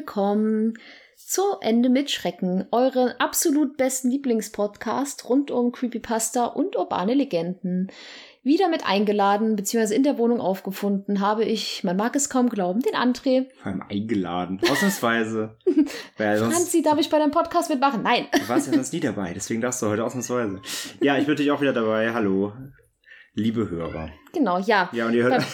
Willkommen zu Ende mit Schrecken, euren absolut besten Lieblingspodcast rund um Creepypasta und urbane Legenden. Wieder mit eingeladen bzw. in der Wohnung aufgefunden habe ich, man mag es kaum glauben, den André. Vor allem eingeladen, ausnahmsweise. Franzi, darf ich bei deinem Podcast mitmachen? Nein. Du warst ja sonst nie dabei, deswegen darfst du heute ausnahmsweise. Ja, ich bin natürlich auch wieder dabei. Hallo liebe Hörer. Genau, ja. Ja, und ihr hört,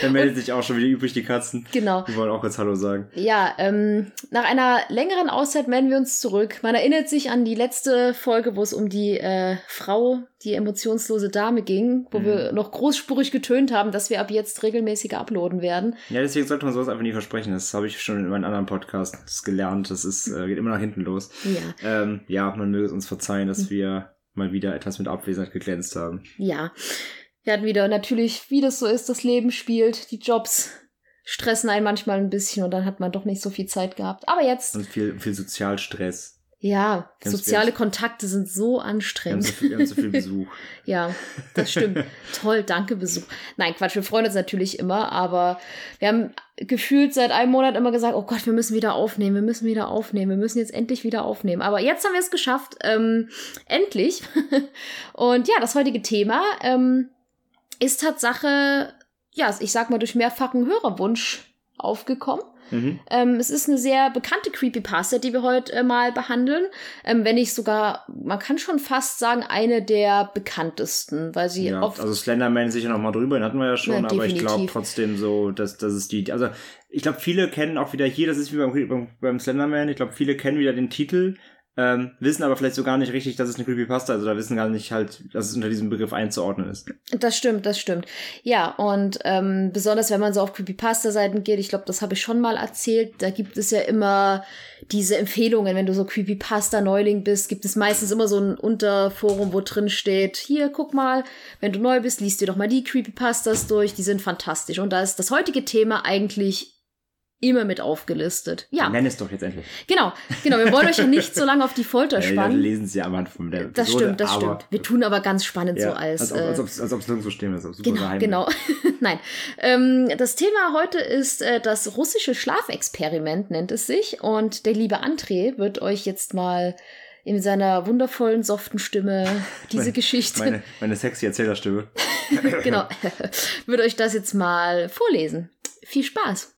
dann meldet sich auch schon wieder übrig die Katzen. Genau. Die wollen auch kurz Hallo sagen. Ja, ähm, nach einer längeren Auszeit melden wir uns zurück. Man erinnert sich an die letzte Folge, wo es um die äh, Frau, die emotionslose Dame ging, wo mhm. wir noch großspurig getönt haben, dass wir ab jetzt regelmäßiger uploaden werden. Ja, deswegen sollte man sowas einfach nie versprechen. Das habe ich schon in meinem anderen Podcast gelernt. Das ist, äh, geht immer nach hinten los. Ja. Ähm, ja, man möge es uns verzeihen, dass mhm. wir mal wieder etwas mit Abwesenheit geglänzt haben. Ja. Wir hatten wieder natürlich, wie das so ist, das Leben spielt, die Jobs stressen einen manchmal ein bisschen und dann hat man doch nicht so viel Zeit gehabt. Aber jetzt. Und viel, viel Sozialstress. Ja, Ganz soziale Kontakte sind so anstrengend. Haben so viel, haben so viel Besuch. ja, das stimmt. Toll, danke Besuch. Nein, Quatsch, wir freuen uns natürlich immer, aber wir haben gefühlt seit einem Monat immer gesagt, oh Gott, wir müssen wieder aufnehmen, wir müssen wieder aufnehmen, wir müssen jetzt endlich wieder aufnehmen. Aber jetzt haben wir es geschafft, ähm, endlich. Und ja, das heutige Thema ähm, ist Tatsache, ja, ich sag mal, durch mehrfachen Hörerwunsch aufgekommen. Mhm. Ähm, es ist eine sehr bekannte Creepypasta, die wir heute äh, mal behandeln. Ähm, wenn nicht sogar, man kann schon fast sagen, eine der bekanntesten, weil sie ja, oft. Also Slenderman sicher noch mal drüber, den hatten wir ja schon, ja, aber ich glaube trotzdem so, dass, dass es die. Also ich glaube, viele kennen auch wieder hier, das ist wie beim, beim, beim Slenderman, ich glaube, viele kennen wieder den Titel, ähm, wissen aber vielleicht so gar nicht richtig, dass es eine Creepypasta ist oder wissen gar nicht halt, dass es unter diesem Begriff einzuordnen ist. Das stimmt, das stimmt. Ja, und ähm, besonders wenn man so auf Creepypasta-Seiten geht, ich glaube, das habe ich schon mal erzählt, da gibt es ja immer diese Empfehlungen, wenn du so Creepypasta-Neuling bist, gibt es meistens immer so ein Unterforum, wo drin steht, hier, guck mal, wenn du neu bist, liest dir doch mal die Creepypastas durch, die sind fantastisch. Und da ist das heutige Thema eigentlich immer mit aufgelistet. Ja. Nenn es doch jetzt endlich. Genau, genau. Wir wollen euch ja nicht so lange auf die Folter spannen. wir lesen es ja am Anfang der Episode, Das stimmt, das stimmt. Wir tun aber ganz spannend ja, so als. Als ob es als, als nirgendwo stehen ist. Genau, genau. Nein. Ähm, das Thema heute ist äh, das russische Schlafexperiment, nennt es sich. Und der liebe André wird euch jetzt mal in seiner wundervollen, soften Stimme diese meine, Geschichte. Meine, meine sexy Erzählerstimme. genau. wird euch das jetzt mal vorlesen. Viel Spaß.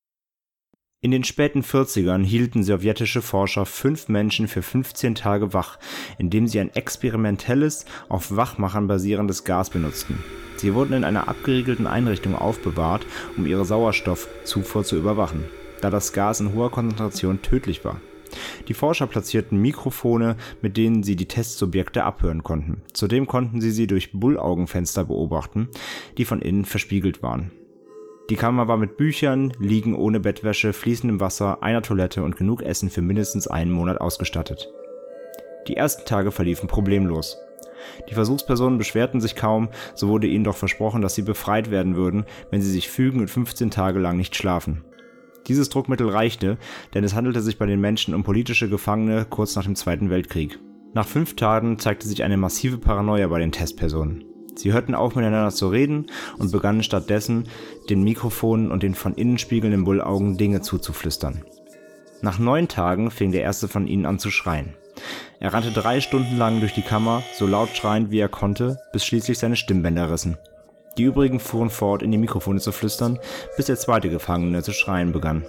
In den späten 40ern hielten sowjetische Forscher fünf Menschen für 15 Tage wach, indem sie ein experimentelles, auf Wachmachern basierendes Gas benutzten. Sie wurden in einer abgeriegelten Einrichtung aufbewahrt, um ihre Sauerstoffzufuhr zu überwachen, da das Gas in hoher Konzentration tödlich war. Die Forscher platzierten Mikrofone, mit denen sie die Testsubjekte abhören konnten. Zudem konnten sie sie durch Bullaugenfenster beobachten, die von innen verspiegelt waren. Die Kammer war mit Büchern, Liegen ohne Bettwäsche, fließendem Wasser, einer Toilette und genug Essen für mindestens einen Monat ausgestattet. Die ersten Tage verliefen problemlos. Die Versuchspersonen beschwerten sich kaum, so wurde ihnen doch versprochen, dass sie befreit werden würden, wenn sie sich fügen und 15 Tage lang nicht schlafen. Dieses Druckmittel reichte, denn es handelte sich bei den Menschen um politische Gefangene kurz nach dem Zweiten Weltkrieg. Nach fünf Tagen zeigte sich eine massive Paranoia bei den Testpersonen. Sie hörten auf miteinander zu reden und begannen stattdessen, den Mikrofonen und den von innen spiegelnden Bullaugen Dinge zuzuflüstern. Nach neun Tagen fing der erste von ihnen an zu schreien. Er rannte drei Stunden lang durch die Kammer, so laut schreiend wie er konnte, bis schließlich seine Stimmbänder rissen. Die übrigen fuhren fort, in die Mikrofone zu flüstern, bis der zweite Gefangene zu schreien begann.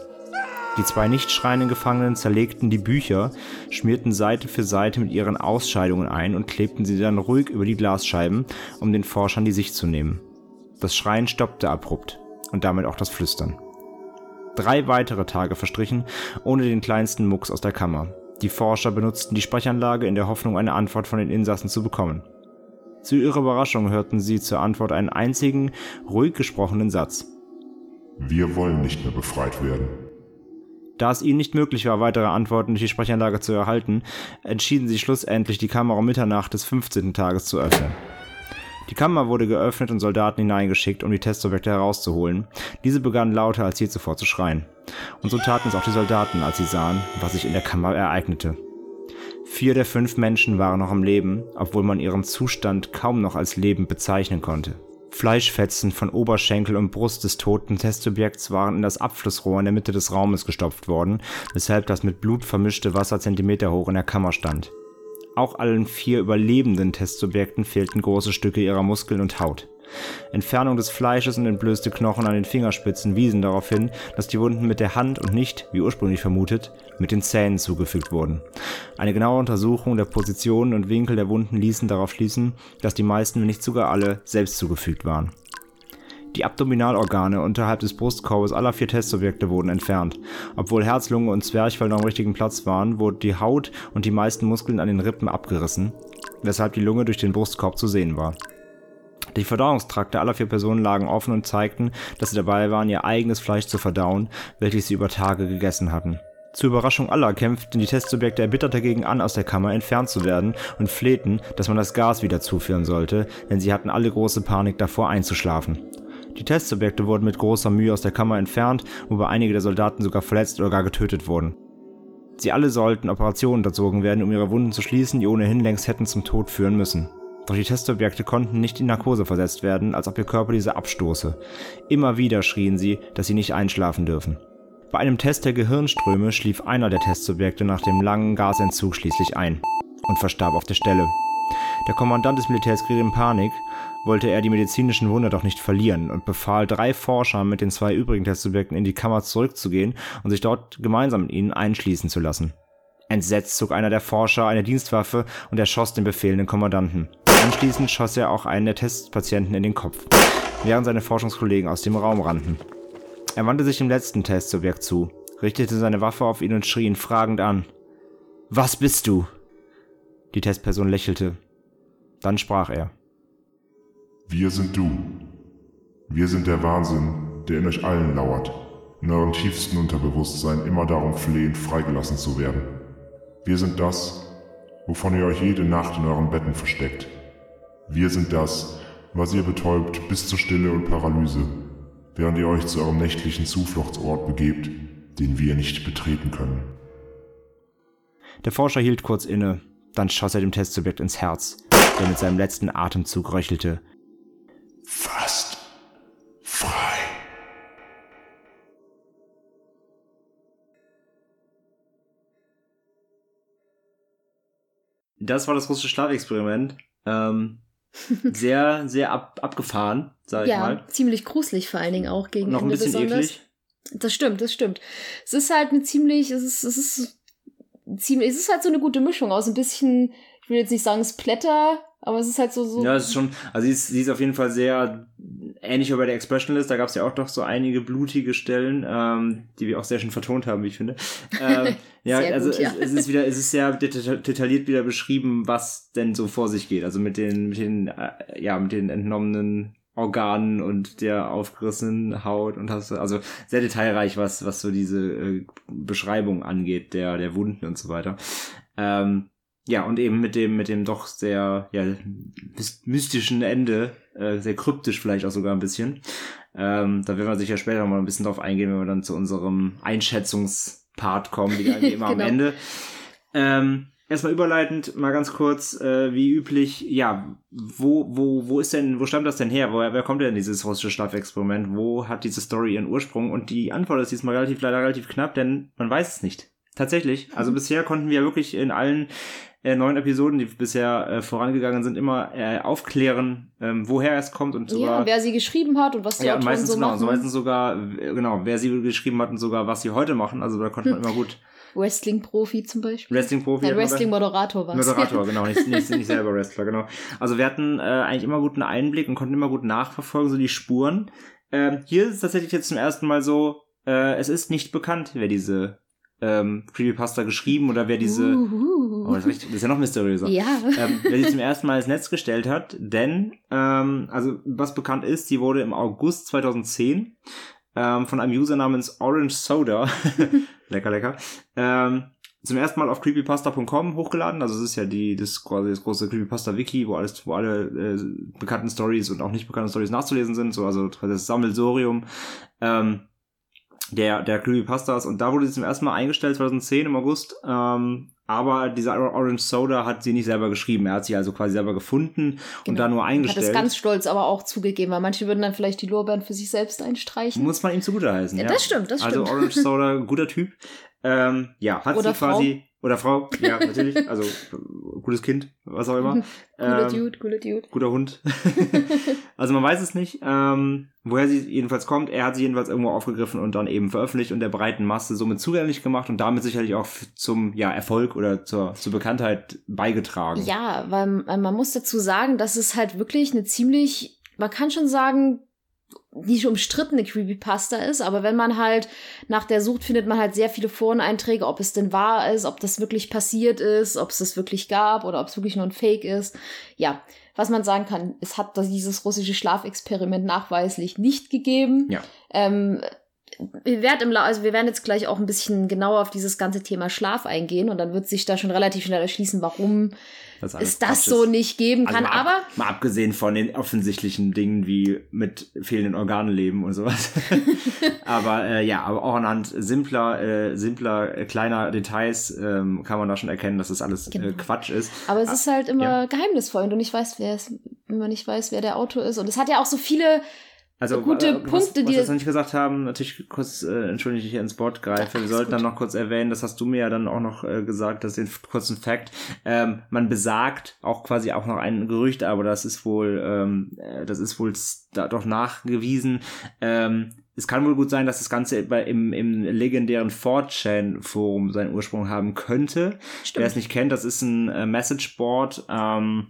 Die zwei nicht schreienden Gefangenen zerlegten die Bücher, schmierten Seite für Seite mit ihren Ausscheidungen ein und klebten sie dann ruhig über die Glasscheiben, um den Forschern die Sicht zu nehmen. Das Schreien stoppte abrupt und damit auch das Flüstern. Drei weitere Tage verstrichen, ohne den kleinsten Mucks aus der Kammer. Die Forscher benutzten die Sprechanlage in der Hoffnung, eine Antwort von den Insassen zu bekommen. Zu ihrer Überraschung hörten sie zur Antwort einen einzigen, ruhig gesprochenen Satz. Wir wollen nicht mehr befreit werden. Da es ihnen nicht möglich war, weitere Antworten durch die Sprechanlage zu erhalten, entschieden sie schlussendlich, die Kammer um Mitternacht des 15. Tages zu öffnen. Die Kammer wurde geöffnet und Soldaten hineingeschickt, um die Testsubjekte herauszuholen. Diese begannen lauter als je zuvor zu schreien. Und so taten es auch die Soldaten, als sie sahen, was sich in der Kammer ereignete. Vier der fünf Menschen waren noch am Leben, obwohl man ihren Zustand kaum noch als lebend bezeichnen konnte. Fleischfetzen von Oberschenkel und Brust des toten Testsubjekts waren in das Abflussrohr in der Mitte des Raumes gestopft worden, weshalb das mit Blut vermischte Wasser Zentimeter hoch in der Kammer stand. Auch allen vier überlebenden Testsubjekten fehlten große Stücke ihrer Muskeln und Haut. Entfernung des Fleisches und entblößte Knochen an den Fingerspitzen wiesen darauf hin, dass die Wunden mit der Hand und nicht, wie ursprünglich vermutet, mit den Zähnen zugefügt wurden. Eine genaue Untersuchung der Positionen und Winkel der Wunden ließen darauf schließen, dass die meisten, wenn nicht sogar alle, selbst zugefügt waren. Die Abdominalorgane unterhalb des Brustkorbes aller vier Testsubjekte wurden entfernt. Obwohl Herz, Lunge und Zwerchfell noch am richtigen Platz waren, wurde die Haut und die meisten Muskeln an den Rippen abgerissen, weshalb die Lunge durch den Brustkorb zu sehen war. Die Verdauungstrakte aller vier Personen lagen offen und zeigten, dass sie dabei waren, ihr eigenes Fleisch zu verdauen, welches sie über Tage gegessen hatten. Zur Überraschung aller kämpften die Testsubjekte erbittert dagegen an, aus der Kammer entfernt zu werden und flehten, dass man das Gas wieder zuführen sollte, denn sie hatten alle große Panik davor einzuschlafen. Die Testsubjekte wurden mit großer Mühe aus der Kammer entfernt, wobei einige der Soldaten sogar verletzt oder gar getötet wurden. Sie alle sollten Operationen unterzogen werden, um ihre Wunden zu schließen, die ohnehin längst hätten zum Tod führen müssen. Doch die Testobjekte konnten nicht in Narkose versetzt werden, als ob ihr Körper diese abstoße. Immer wieder schrien sie, dass sie nicht einschlafen dürfen. Bei einem Test der Gehirnströme schlief einer der Testsubjekte nach dem langen Gasentzug schließlich ein und verstarb auf der Stelle. Der Kommandant des Militärs geriet in Panik, wollte er die medizinischen Wunder doch nicht verlieren und befahl drei Forschern mit den zwei übrigen Testsubjekten in die Kammer zurückzugehen und sich dort gemeinsam mit ihnen einschließen zu lassen. Entsetzt zog einer der Forscher eine Dienstwaffe und erschoss den befehlenden Kommandanten. Anschließend schoss er auch einen der Testpatienten in den Kopf, während seine Forschungskollegen aus dem Raum rannten. Er wandte sich dem letzten Testsubjekt zu, richtete seine Waffe auf ihn und schrie ihn fragend an. Was bist du? Die Testperson lächelte. Dann sprach er. Wir sind du. Wir sind der Wahnsinn, der in euch allen lauert, in eurem tiefsten Unterbewusstsein immer darum flehen, freigelassen zu werden. Wir sind das, wovon ihr euch jede Nacht in euren Betten versteckt. Wir sind das, was ihr betäubt bis zur Stille und Paralyse, während ihr euch zu eurem nächtlichen Zufluchtsort begebt, den wir nicht betreten können. Der Forscher hielt kurz inne, dann schoss er dem Testsubjekt ins Herz, der mit seinem letzten Atemzug röchelte. Fast frei. Das war das russische Schlafexperiment. Ähm, sehr, sehr ab, abgefahren, sag ja, ich mal. Ja, ziemlich gruselig vor allen Dingen auch gegen Noch ein bisschen besonders. eklig. Das stimmt, das stimmt. Es ist halt eine ziemlich, es ist, es ist ziemlich, es ist halt so eine gute Mischung aus ein bisschen, ich will jetzt nicht sagen Splatter, aber es ist halt so, so. Ja, es ist schon, also sie ist, sie ist auf jeden Fall sehr ähnlich wie bei der Expressionlist, da gab es ja auch doch so einige blutige Stellen, ähm, die wir auch sehr schön vertont haben, wie ich finde. Ähm, ja, also gut, ja. Es, es, ist wieder, es ist sehr detailliert wieder beschrieben, was denn so vor sich geht. Also mit den, mit den, äh, ja, mit den entnommenen Organen und der aufgerissenen Haut und hast also sehr detailreich, was, was so diese äh, Beschreibung angeht, der, der Wunden und so weiter. Ähm, ja, und eben mit dem, mit dem doch sehr, ja, mystischen Ende, äh, sehr kryptisch vielleicht auch sogar ein bisschen. Ähm, da werden wir sicher später noch mal ein bisschen drauf eingehen, wenn wir dann zu unserem Einschätzungspart kommen, die dann immer genau. am Ende. Ähm, erstmal überleitend, mal ganz kurz, äh, wie üblich, ja, wo, wo, wo ist denn, wo stammt das denn her? Woher, wer kommt denn dieses russische Schlafexperiment? Wo hat diese Story ihren Ursprung? Und die Antwort ist diesmal relativ, leider relativ knapp, denn man weiß es nicht. Tatsächlich. Also mhm. bisher konnten wir wirklich in allen äh, neun Episoden, die bisher äh, vorangegangen sind, immer äh, aufklären, ähm, woher es kommt und sogar. Ja, wer sie geschrieben hat und was die ja, Autoren meistens, so genau, machen. So meistens sogar, genau, wer sie geschrieben hat und sogar was sie heute machen. Also da konnte man immer gut. Wrestling-Profi zum Beispiel. Wrestling-Profi. Nein, Wrestling-Moderator war Moderator, genau, nicht, nicht, nicht selber Wrestler, genau. Also wir hatten äh, eigentlich immer guten Einblick und konnten immer gut nachverfolgen, so die Spuren. Ähm, hier ist es tatsächlich jetzt zum ersten Mal so, äh, es ist nicht bekannt, wer diese ähm, Creepypasta geschrieben oder wer diese. Uh, oh, das, ist, ja noch mysteriöser. Ja. Ähm, wer sie zum ersten Mal ins Netz gestellt hat, denn, ähm, also was bekannt ist, sie wurde im August 2010 ähm, von einem User namens Orange Soda, lecker, lecker, ähm, zum ersten Mal auf creepypasta.com hochgeladen. Also es ist ja die das quasi das große Creepypasta Wiki, wo alles wo alle äh, bekannten Stories und auch nicht bekannten Stories nachzulesen sind, so also das Sammelsorium. Ähm, der, der Creepypastas und da wurde sie zum ersten Mal eingestellt 2010 im August. Ähm, aber dieser Orange Soda hat sie nicht selber geschrieben. Er hat sie also quasi selber gefunden genau. und da nur eingestellt. Hat es ganz stolz aber auch zugegeben, weil manche würden dann vielleicht die Lorbeeren für sich selbst einstreichen. Muss man ihm zugute heißen. Ja, ja. Das stimmt, das also stimmt. Also Orange Soda, guter Typ. Ähm, ja, hat Oder sie quasi. Frau. Oder Frau, ja, natürlich. Also gutes Kind, was auch immer. cooler ähm, Dude, cooler Dude. Guter Hund. also man weiß es nicht, ähm, woher sie jedenfalls kommt. Er hat sie jedenfalls irgendwo aufgegriffen und dann eben veröffentlicht und der breiten Masse somit zugänglich gemacht und damit sicherlich auch zum ja, Erfolg oder zur, zur Bekanntheit beigetragen. Ja, weil, weil man muss dazu sagen, dass es halt wirklich eine ziemlich, man kann schon sagen, nicht umstrittene Creepypasta ist, aber wenn man halt nach der sucht, findet man halt sehr viele Foreneinträge, ob es denn wahr ist, ob das wirklich passiert ist, ob es das wirklich gab oder ob es wirklich nur ein Fake ist. Ja, was man sagen kann, es hat dieses russische Schlafexperiment nachweislich nicht gegeben. Ja. Ähm, wir werden, im, also wir werden jetzt gleich auch ein bisschen genauer auf dieses ganze Thema Schlaf eingehen und dann wird sich da schon relativ schnell erschließen, warum es das Quatsch so ist. nicht geben also kann. Also ab, aber mal abgesehen von den offensichtlichen Dingen wie mit fehlenden Organen leben und sowas. aber äh, ja, aber auch anhand simpler, äh, simpler, äh, kleiner Details ähm, kann man da schon erkennen, dass das alles äh, genau. Quatsch ist. Aber es ah, ist halt immer ja. geheimnisvoll und ich weiß, wer es, wenn man nicht weiß, wer der Autor ist. Und es hat ja auch so viele also gute äh, Punkte, was, die was wir noch nicht gesagt haben, natürlich kurz, äh, entschuldige ich hier ins Wort greife, wir sollten gut. dann noch kurz erwähnen, das hast du mir ja dann auch noch äh, gesagt, das ist den kurzen Fact, ähm, man besagt auch quasi auch noch ein Gerücht, aber das ist wohl, ähm, äh, das ist wohl da doch nachgewiesen, ähm, es kann wohl gut sein, dass das Ganze im, im legendären 4chan-Forum seinen Ursprung haben könnte. Stimmt. Wer es nicht kennt, das ist ein äh, Messageboard, ähm,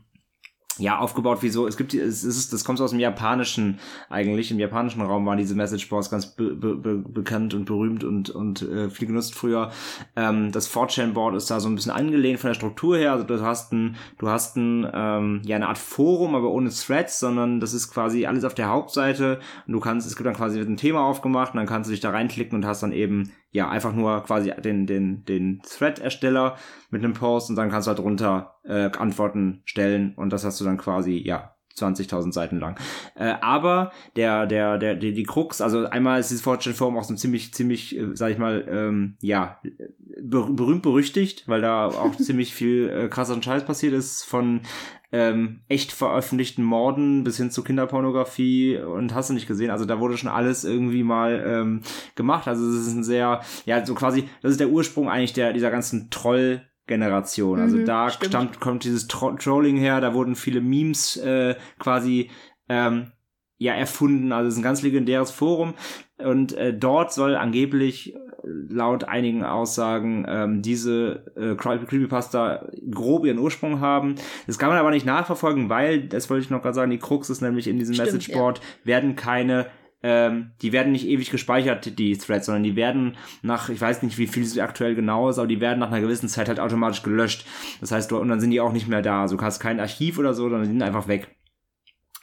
ja, aufgebaut wie so, es gibt, es ist, das kommt aus dem Japanischen eigentlich, im japanischen Raum waren diese Message Boards ganz be, be, be, bekannt und berühmt und, und äh, viel genutzt früher. Ähm, das 4chan Board ist da so ein bisschen angelehnt von der Struktur her, also du hast ein, du hast ein, ähm, ja, eine Art Forum, aber ohne Threads, sondern das ist quasi alles auf der Hauptseite. Und du kannst, es gibt dann quasi ein Thema aufgemacht und dann kannst du dich da reinklicken und hast dann eben ja, einfach nur quasi den, den, den Thread-Ersteller mit einem Post und dann kannst du halt runter äh, Antworten stellen und das hast du dann quasi, ja, 20.000 Seiten lang. Äh, aber der, der, der, die, die Krux, also einmal ist dieses Fortune Forum auch so ziemlich, ziemlich, äh, sag ich mal, ähm, ja, ber berühmt berüchtigt, weil da auch ziemlich viel äh, krasser Scheiß passiert ist von ähm, echt veröffentlichten Morden bis hin zu Kinderpornografie und hast du nicht gesehen. Also da wurde schon alles irgendwie mal ähm, gemacht. Also es ist ein sehr, ja, so quasi, das ist der Ursprung eigentlich der, dieser ganzen Troll- Generation. Also mhm, da stammt, kommt dieses Tro Trolling her, da wurden viele Memes äh, quasi ähm, ja erfunden. Also es ist ein ganz legendäres Forum und äh, dort soll angeblich äh, laut einigen Aussagen ähm, diese äh, Creepypasta grob ihren Ursprung haben. Das kann man aber nicht nachverfolgen, weil, das wollte ich noch gerade sagen, die Krux ist nämlich in diesem Messageboard, ja. werden keine ähm, die werden nicht ewig gespeichert, die Threads, sondern die werden nach, ich weiß nicht, wie viel es aktuell genau ist, aber die werden nach einer gewissen Zeit halt automatisch gelöscht. Das heißt, und dann sind die auch nicht mehr da. Also du hast kein Archiv oder so, die sind einfach weg.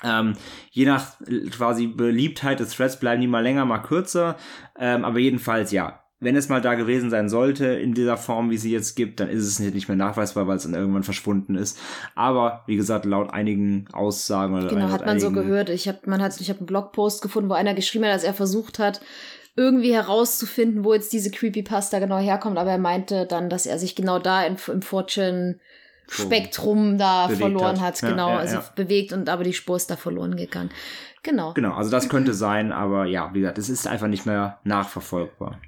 Ähm, je nach quasi Beliebtheit des Threads bleiben die mal länger, mal kürzer. Ähm, aber jedenfalls, ja, wenn es mal da gewesen sein sollte, in dieser Form, wie sie jetzt gibt, dann ist es nicht mehr nachweisbar, weil es dann irgendwann verschwunden ist. Aber wie gesagt, laut einigen Aussagen oder genau hat man so gehört. Ich habe man hat ich habe einen Blogpost gefunden, wo einer geschrieben hat, dass er versucht hat, irgendwie herauszufinden, wo jetzt diese Creepypasta genau herkommt, aber er meinte dann, dass er sich genau da im, im Fortune Spektrum da verloren hat, hat genau, ja, ja, also ja. bewegt und aber die Spur ist da verloren gegangen. Genau. Genau, also das könnte sein, aber ja, wie gesagt, es ist einfach nicht mehr nachverfolgbar.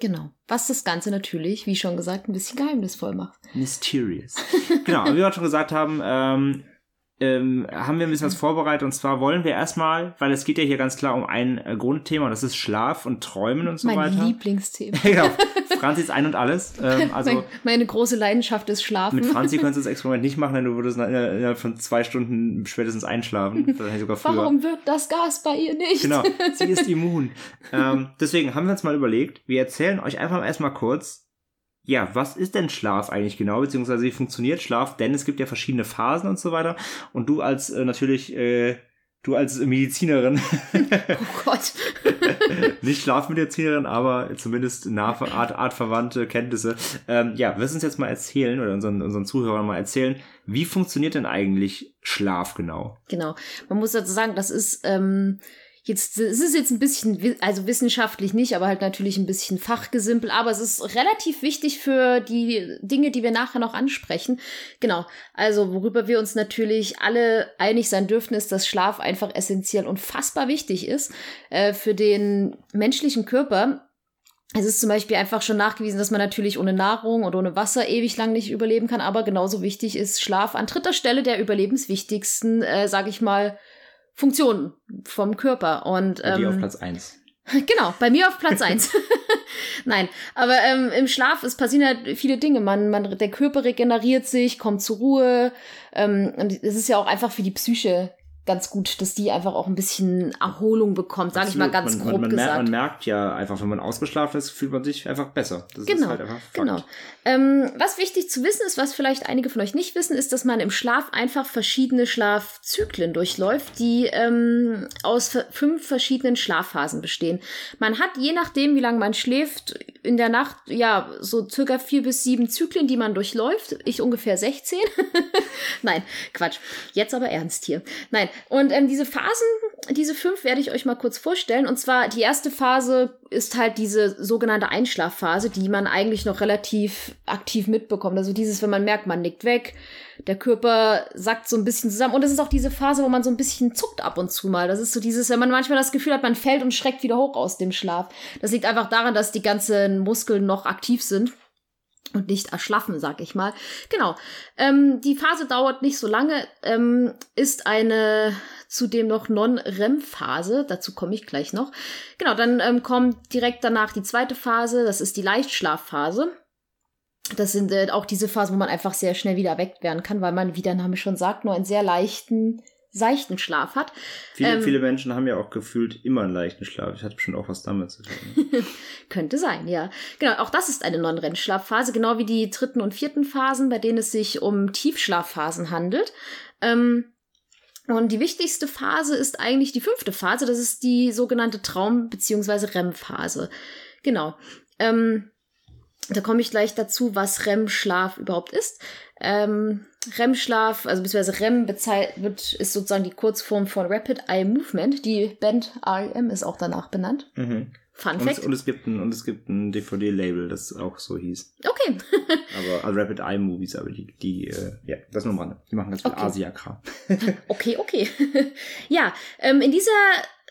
Genau. Was das Ganze natürlich, wie schon gesagt, ein bisschen geheimnisvoll macht. Mysterious. genau, wie wir schon gesagt haben, ähm, ähm, haben wir ein bisschen was vorbereitet und zwar wollen wir erstmal, weil es geht ja hier ganz klar um ein äh, Grundthema und das ist Schlaf und Träumen und so mein weiter. Mein Lieblingsthema. genau. Franzi ist ein und alles. Ähm, also mein, meine große Leidenschaft ist Schlafen. Mit Franzi könntest du das Experiment nicht machen, denn du würdest innerhalb von zwei Stunden spätestens einschlafen. sogar früher. Warum wirkt das Gas bei ihr nicht? Genau, sie ist immun. ähm, deswegen haben wir uns mal überlegt, wir erzählen euch einfach erstmal kurz, ja, was ist denn Schlaf eigentlich genau, beziehungsweise wie funktioniert Schlaf? Denn es gibt ja verschiedene Phasen und so weiter. Und du als äh, natürlich, äh, du als Medizinerin. oh Gott. nicht Schlafmedizinerin, aber zumindest nah, Art, artverwandte Kenntnisse. Ähm, ja, wirst uns jetzt mal erzählen oder unseren, unseren Zuhörern mal erzählen, wie funktioniert denn eigentlich Schlaf genau? Genau. Man muss dazu sagen, das ist, ähm, jetzt, es ist jetzt ein bisschen, also wissenschaftlich nicht, aber halt natürlich ein bisschen fachgesimpel, aber es ist relativ wichtig für die Dinge, die wir nachher noch ansprechen. Genau. Also, worüber wir uns natürlich alle einig sein dürfen, ist, dass Schlaf einfach essentiell unfassbar wichtig ist äh, für den menschlichen Körper. Es ist zum Beispiel einfach schon nachgewiesen, dass man natürlich ohne Nahrung und ohne Wasser ewig lang nicht überleben kann, aber genauso wichtig ist Schlaf an dritter Stelle der überlebenswichtigsten, äh, sag ich mal, Funktionen vom Körper. Und, ähm, die auf Platz eins. Genau, bei mir auf Platz eins. Nein, aber ähm, im Schlaf es passieren halt viele Dinge. Man, man, der Körper regeneriert sich, kommt zur Ruhe. Ähm, und es ist ja auch einfach für die Psyche ganz gut, dass die einfach auch ein bisschen Erholung bekommt, sage ich mal ganz man, grob man, gesagt. man merkt ja einfach, wenn man ausgeschlafen ist, fühlt man sich einfach besser. Das genau, halt genau. Ähm, was wichtig zu wissen ist, was vielleicht einige von euch nicht wissen, ist, dass man im Schlaf einfach verschiedene Schlafzyklen durchläuft, die ähm, aus fünf verschiedenen Schlafphasen bestehen. Man hat, je nachdem, wie lange man schläft, in der Nacht ja so circa vier bis sieben Zyklen, die man durchläuft. Ich ungefähr 16. Nein, Quatsch. Jetzt aber ernst hier. Nein, und ähm, diese Phasen, diese fünf werde ich euch mal kurz vorstellen. Und zwar die erste Phase ist halt diese sogenannte Einschlafphase, die man eigentlich noch relativ aktiv mitbekommt. Also dieses, wenn man merkt, man nickt weg, der Körper sackt so ein bisschen zusammen. Und das ist auch diese Phase, wo man so ein bisschen zuckt ab und zu mal. Das ist so dieses, wenn man manchmal das Gefühl hat, man fällt und schreckt wieder hoch aus dem Schlaf. Das liegt einfach daran, dass die ganzen Muskeln noch aktiv sind und nicht erschlaffen, sag ich mal. Genau. Ähm, die Phase dauert nicht so lange, ähm, ist eine zudem noch Non-REM-Phase. Dazu komme ich gleich noch. Genau, dann ähm, kommt direkt danach die zweite Phase. Das ist die Leichtschlafphase. Das sind äh, auch diese Phasen, wo man einfach sehr schnell wieder erweckt werden kann, weil man, wie der Name schon sagt, nur einen sehr leichten seichten Schlaf hat. Viele, ähm, viele Menschen haben ja auch gefühlt immer einen leichten Schlaf. Ich hatte bestimmt auch was damit zu tun. Könnte sein, ja. Genau, auch das ist eine Non-REM-Schlafphase, genau wie die dritten und vierten Phasen, bei denen es sich um Tiefschlafphasen handelt. Ähm, und die wichtigste Phase ist eigentlich die fünfte Phase, das ist die sogenannte Traum- bzw. REM-Phase. Genau. Ähm, da komme ich gleich dazu, was REM-Schlaf überhaupt ist. Ähm, REM-Schlaf, also beziehungsweise REM wird, ist sozusagen die Kurzform von Rapid Eye Movement. Die Band REM ist auch danach benannt. Mhm. Fun Fact. Und es, gibt ein, und es gibt ein DVD-Label, das auch so hieß. Okay. aber also Rapid Eye Movies, aber die, die, äh, ja, das nur mal. Die machen ganz viel okay. Asia-Kram. okay, okay. ja, ähm, in dieser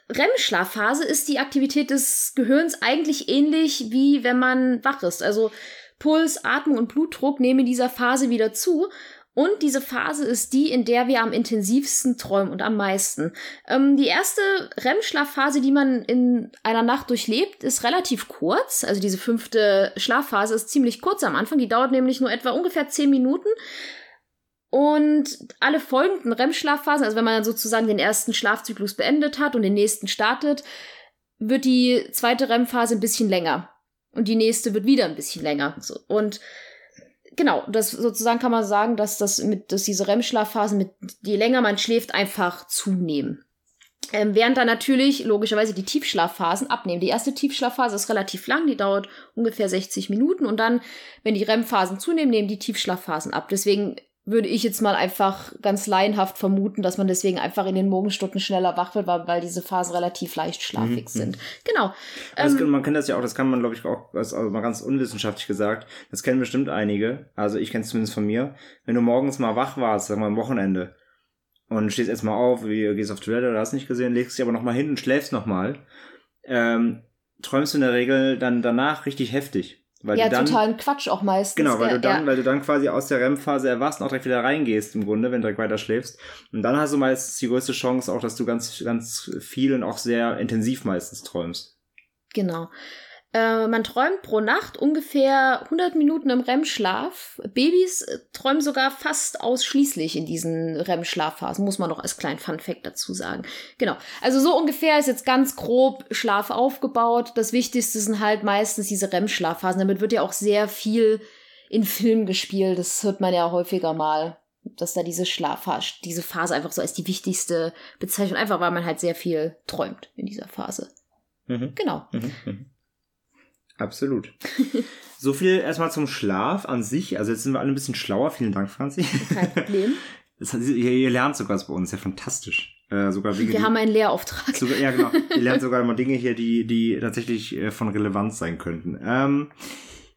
REM-Schlafphase ist die Aktivität des Gehirns eigentlich ähnlich wie wenn man wach ist. Also Puls, Atmung und Blutdruck nehmen in dieser Phase wieder zu. Und diese Phase ist die, in der wir am intensivsten träumen und am meisten. Ähm, die erste REM-Schlafphase, die man in einer Nacht durchlebt, ist relativ kurz. Also diese fünfte Schlafphase ist ziemlich kurz am Anfang. Die dauert nämlich nur etwa ungefähr zehn Minuten. Und alle folgenden REM-Schlafphasen, also wenn man dann sozusagen den ersten Schlafzyklus beendet hat und den nächsten startet, wird die zweite REM-Phase ein bisschen länger. Und die nächste wird wieder ein bisschen länger. Und genau, das sozusagen kann man sagen, dass das mit, dass diese REM-Schlafphasen mit, je länger man schläft, einfach zunehmen. Ähm, während dann natürlich logischerweise die Tiefschlafphasen abnehmen. Die erste Tiefschlafphase ist relativ lang, die dauert ungefähr 60 Minuten und dann, wenn die REM-Phasen zunehmen, nehmen die Tiefschlafphasen ab. Deswegen würde ich jetzt mal einfach ganz laienhaft vermuten, dass man deswegen einfach in den Morgenstunden schneller wach wird, weil, weil diese Phasen relativ leicht schlafig mhm. sind. Genau. Das, ähm, man kennt das ja auch, das kann man, glaube ich, auch, also mal ganz unwissenschaftlich gesagt, das kennen bestimmt einige, also ich kenne es zumindest von mir, wenn du morgens mal wach warst, sagen wir am Wochenende, und stehst jetzt mal auf, wie gehst auf Toilette oder hast nicht gesehen, legst dich aber noch mal hin und schläfst noch mal, ähm, träumst du in der Regel dann danach richtig heftig. Weil ja, dann, totalen Quatsch auch meistens. Genau, weil, ja, du dann, ja. weil du dann quasi aus der REM-Phase erwachst und auch direkt wieder reingehst im Grunde, wenn du direkt weiter schläfst. Und dann hast du meistens die größte Chance auch, dass du ganz, ganz viel und auch sehr intensiv meistens träumst. Genau. Äh, man träumt pro Nacht ungefähr 100 Minuten im REM-Schlaf. Babys äh, träumen sogar fast ausschließlich in diesen REM-Schlafphasen, muss man noch als kleinen Fun-Fact dazu sagen. Genau. Also so ungefähr ist jetzt ganz grob Schlaf aufgebaut. Das Wichtigste sind halt meistens diese REM-Schlafphasen. Damit wird ja auch sehr viel in Film gespielt. Das hört man ja häufiger mal dass da diese Schlafphase, diese Phase einfach so als die wichtigste Bezeichnung, einfach weil man halt sehr viel träumt in dieser Phase. Mhm. Genau. Mhm. Absolut. so viel erstmal zum Schlaf an sich. Also jetzt sind wir alle ein bisschen schlauer. Vielen Dank, Franzi. Kein Problem. Das, ihr, ihr lernt sogar bei uns, ja fantastisch. Äh, sogar Dinge, Wir die, haben einen Lehrauftrag. Sogar, ja, genau. Ihr lernt sogar immer Dinge hier, die, die tatsächlich äh, von Relevanz sein könnten. Ähm,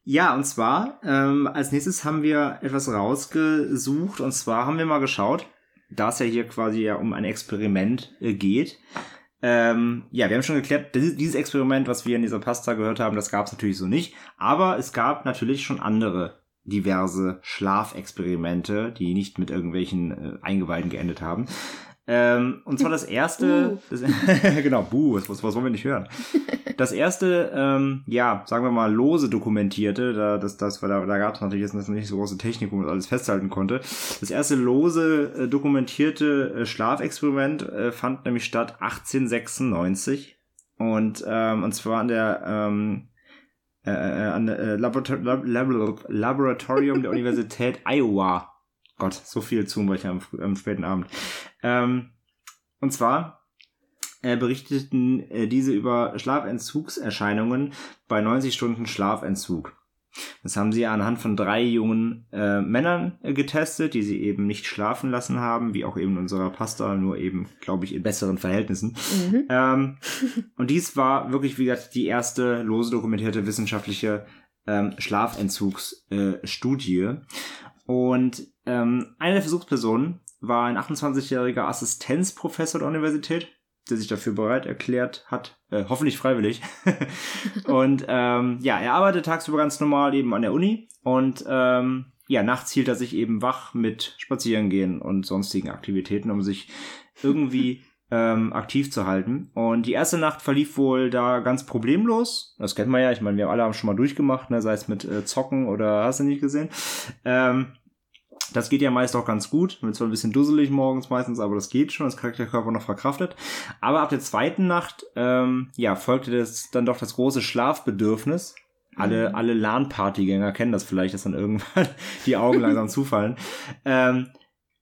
ja, und zwar, ähm, als nächstes haben wir etwas rausgesucht. Und zwar haben wir mal geschaut, da es ja hier quasi ja um ein Experiment äh, geht. Ähm, ja, wir haben schon geklärt, dieses Experiment, was wir in dieser Pasta gehört haben, das gab es natürlich so nicht. Aber es gab natürlich schon andere diverse Schlafexperimente, die nicht mit irgendwelchen äh, Eingeweiden geendet haben. Ähm, und zwar das erste, das, genau, buh, was, was, was wollen wir nicht hören? Das erste, ähm, ja, sagen wir mal, lose dokumentierte, da, das, das, da, da gab es natürlich jetzt nicht so große Technik, wo man alles festhalten konnte. Das erste lose äh, dokumentierte äh, Schlafexperiment äh, fand nämlich statt 1896 und, ähm, und zwar an der, ähm, äh, äh an der äh, Laborator Lab Laboratorium der Universität Iowa Gott, so viel zu euch am, am späten Abend. Ähm, und zwar äh, berichteten äh, diese über Schlafentzugserscheinungen bei 90 Stunden Schlafentzug. Das haben sie anhand von drei jungen äh, Männern äh, getestet, die sie eben nicht schlafen lassen haben, wie auch eben in unserer Pasta, nur eben, glaube ich, in besseren Verhältnissen. Mhm. Ähm, und dies war wirklich, wie gesagt, die erste lose dokumentierte wissenschaftliche ähm, Schlafentzugsstudie. Und ähm, eine der Versuchspersonen war ein 28-jähriger Assistenzprofessor der Universität, der sich dafür bereit erklärt hat, äh, hoffentlich freiwillig. und ähm, ja, er arbeitet tagsüber ganz normal eben an der Uni und ähm, ja, nachts hielt er sich eben wach mit Spazierengehen und sonstigen Aktivitäten, um sich irgendwie ähm, aktiv zu halten. Und die erste Nacht verlief wohl da ganz problemlos. Das kennt man ja, ich meine, wir alle haben schon mal durchgemacht, ne, sei es mit äh, Zocken oder hast du nicht gesehen. Ähm, das geht ja meist auch ganz gut. Wird zwar ein bisschen dusselig morgens meistens, aber das geht schon. Das kriegt der Körper noch verkraftet. Aber ab der zweiten Nacht, ähm, ja, folgte das dann doch das große Schlafbedürfnis. Alle, mhm. alle LAN-Partygänger kennen das vielleicht, dass dann irgendwann die Augen langsam zufallen. Ähm,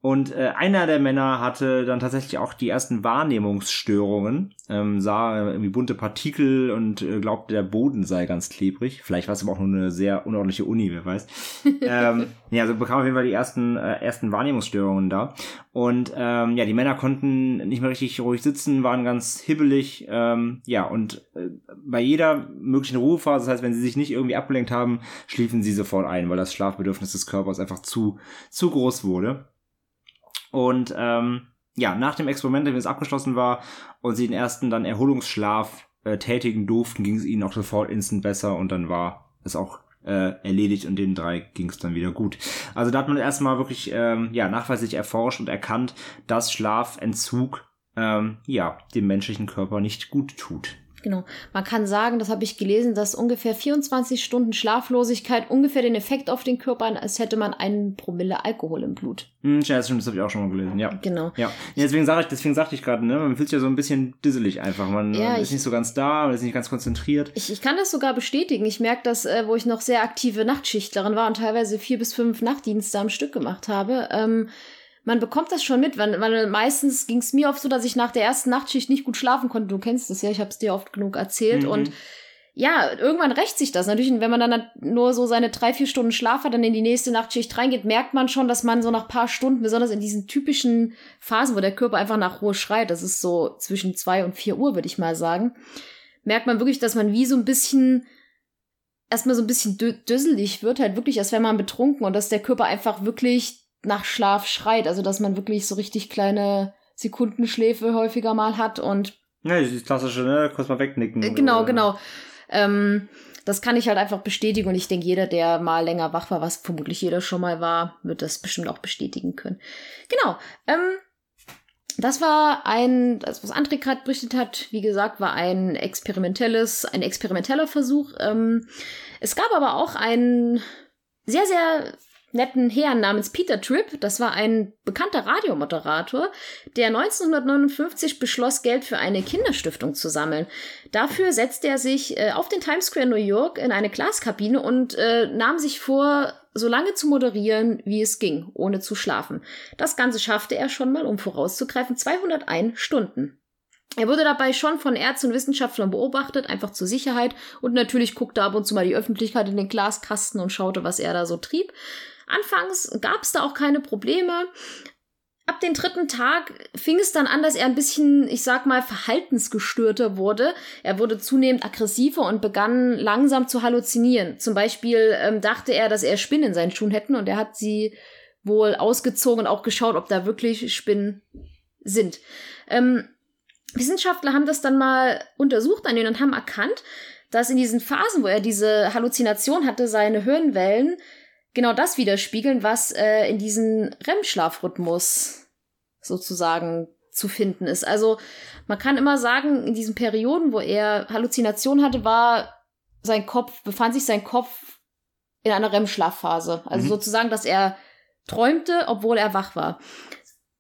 und äh, einer der Männer hatte dann tatsächlich auch die ersten Wahrnehmungsstörungen, ähm, sah irgendwie bunte Partikel und äh, glaubte, der Boden sei ganz klebrig. Vielleicht war es aber auch nur eine sehr unordentliche Uni, wer weiß. ähm, ja, also bekam auf jeden Fall die ersten, äh, ersten Wahrnehmungsstörungen da. Und ähm, ja, die Männer konnten nicht mehr richtig ruhig sitzen, waren ganz hibbelig. Ähm, ja, und äh, bei jeder möglichen Ruhephase, das heißt, wenn sie sich nicht irgendwie abgelenkt haben, schliefen sie sofort ein, weil das Schlafbedürfnis des Körpers einfach zu, zu groß wurde. Und ähm, ja, nach dem Experiment, wenn es abgeschlossen war und sie den ersten dann Erholungsschlaf äh, tätigen durften, ging es ihnen auch sofort instant besser und dann war es auch äh, erledigt und den drei ging es dann wieder gut. Also da hat man erstmal wirklich ähm, ja, nachweislich erforscht und erkannt, dass Schlafentzug ähm, ja, dem menschlichen Körper nicht gut tut. Genau. Man kann sagen, das habe ich gelesen, dass ungefähr 24 Stunden Schlaflosigkeit ungefähr den Effekt auf den Körper hat, als hätte man einen Promille Alkohol im Blut. Hm, ja, das, das habe ich auch schon mal gelesen, ja. Genau. Ja. ja deswegen sage ich, deswegen sagte ich gerade, ne, man fühlt sich ja so ein bisschen disselig einfach. Man, ja, man ist ich, nicht so ganz da, man ist nicht ganz konzentriert. Ich, ich kann das sogar bestätigen. Ich merke das, äh, wo ich noch sehr aktive Nachtschichtlerin war und teilweise vier bis fünf Nachtdienste am Stück gemacht habe. Ähm, man bekommt das schon mit, weil, weil meistens ging es mir oft so, dass ich nach der ersten Nachtschicht nicht gut schlafen konnte. Du kennst das ja, ich habe es dir oft genug erzählt mhm. und ja, irgendwann rächt sich das. Natürlich, wenn man dann nur so seine drei, vier Stunden Schlaf hat, dann in die nächste Nachtschicht reingeht, merkt man schon, dass man so nach paar Stunden, besonders in diesen typischen Phasen, wo der Körper einfach nach Ruhe schreit, das ist so zwischen zwei und vier Uhr, würde ich mal sagen, merkt man wirklich, dass man wie so ein bisschen erstmal so ein bisschen düsselig wird, halt wirklich, als wäre man betrunken und dass der Körper einfach wirklich nach Schlaf schreit. Also, dass man wirklich so richtig kleine Sekundenschläfe häufiger mal hat und. Ja, das klassische, ne? Kurz mal wegnicken. Äh, genau, oder? genau. Ähm, das kann ich halt einfach bestätigen und ich denke, jeder, der mal länger wach war, was vermutlich jeder schon mal war, wird das bestimmt auch bestätigen können. Genau. Ähm, das war ein, das was André gerade berichtet hat, wie gesagt, war ein experimentelles, ein experimenteller Versuch. Ähm, es gab aber auch einen sehr, sehr netten Herrn namens Peter Tripp. Das war ein bekannter Radiomoderator, der 1959 beschloss, Geld für eine Kinderstiftung zu sammeln. Dafür setzte er sich äh, auf den Times Square New York in eine Glaskabine und äh, nahm sich vor, so lange zu moderieren, wie es ging, ohne zu schlafen. Das Ganze schaffte er schon mal, um vorauszugreifen, 201 Stunden. Er wurde dabei schon von Ärzten und Wissenschaftlern beobachtet, einfach zur Sicherheit. Und natürlich guckte ab und zu mal die Öffentlichkeit in den Glaskasten und schaute, was er da so trieb. Anfangs gab es da auch keine Probleme. ab dem dritten Tag fing es dann an, dass er ein bisschen, ich sag mal, verhaltensgestörter wurde. Er wurde zunehmend aggressiver und begann langsam zu halluzinieren. Zum Beispiel ähm, dachte er, dass er Spinnen in seinen Schuhen hätten und er hat sie wohl ausgezogen und auch geschaut, ob da wirklich Spinnen sind. Ähm, Wissenschaftler haben das dann mal untersucht an ihn und haben erkannt, dass in diesen Phasen, wo er diese Halluzination hatte, seine Hirnwellen genau das widerspiegeln, was äh, in diesem REM-Schlafrhythmus sozusagen zu finden ist. Also man kann immer sagen, in diesen Perioden, wo er Halluzinationen hatte, war sein Kopf, befand sich sein Kopf in einer REM-Schlafphase. Also mhm. sozusagen, dass er träumte, obwohl er wach war.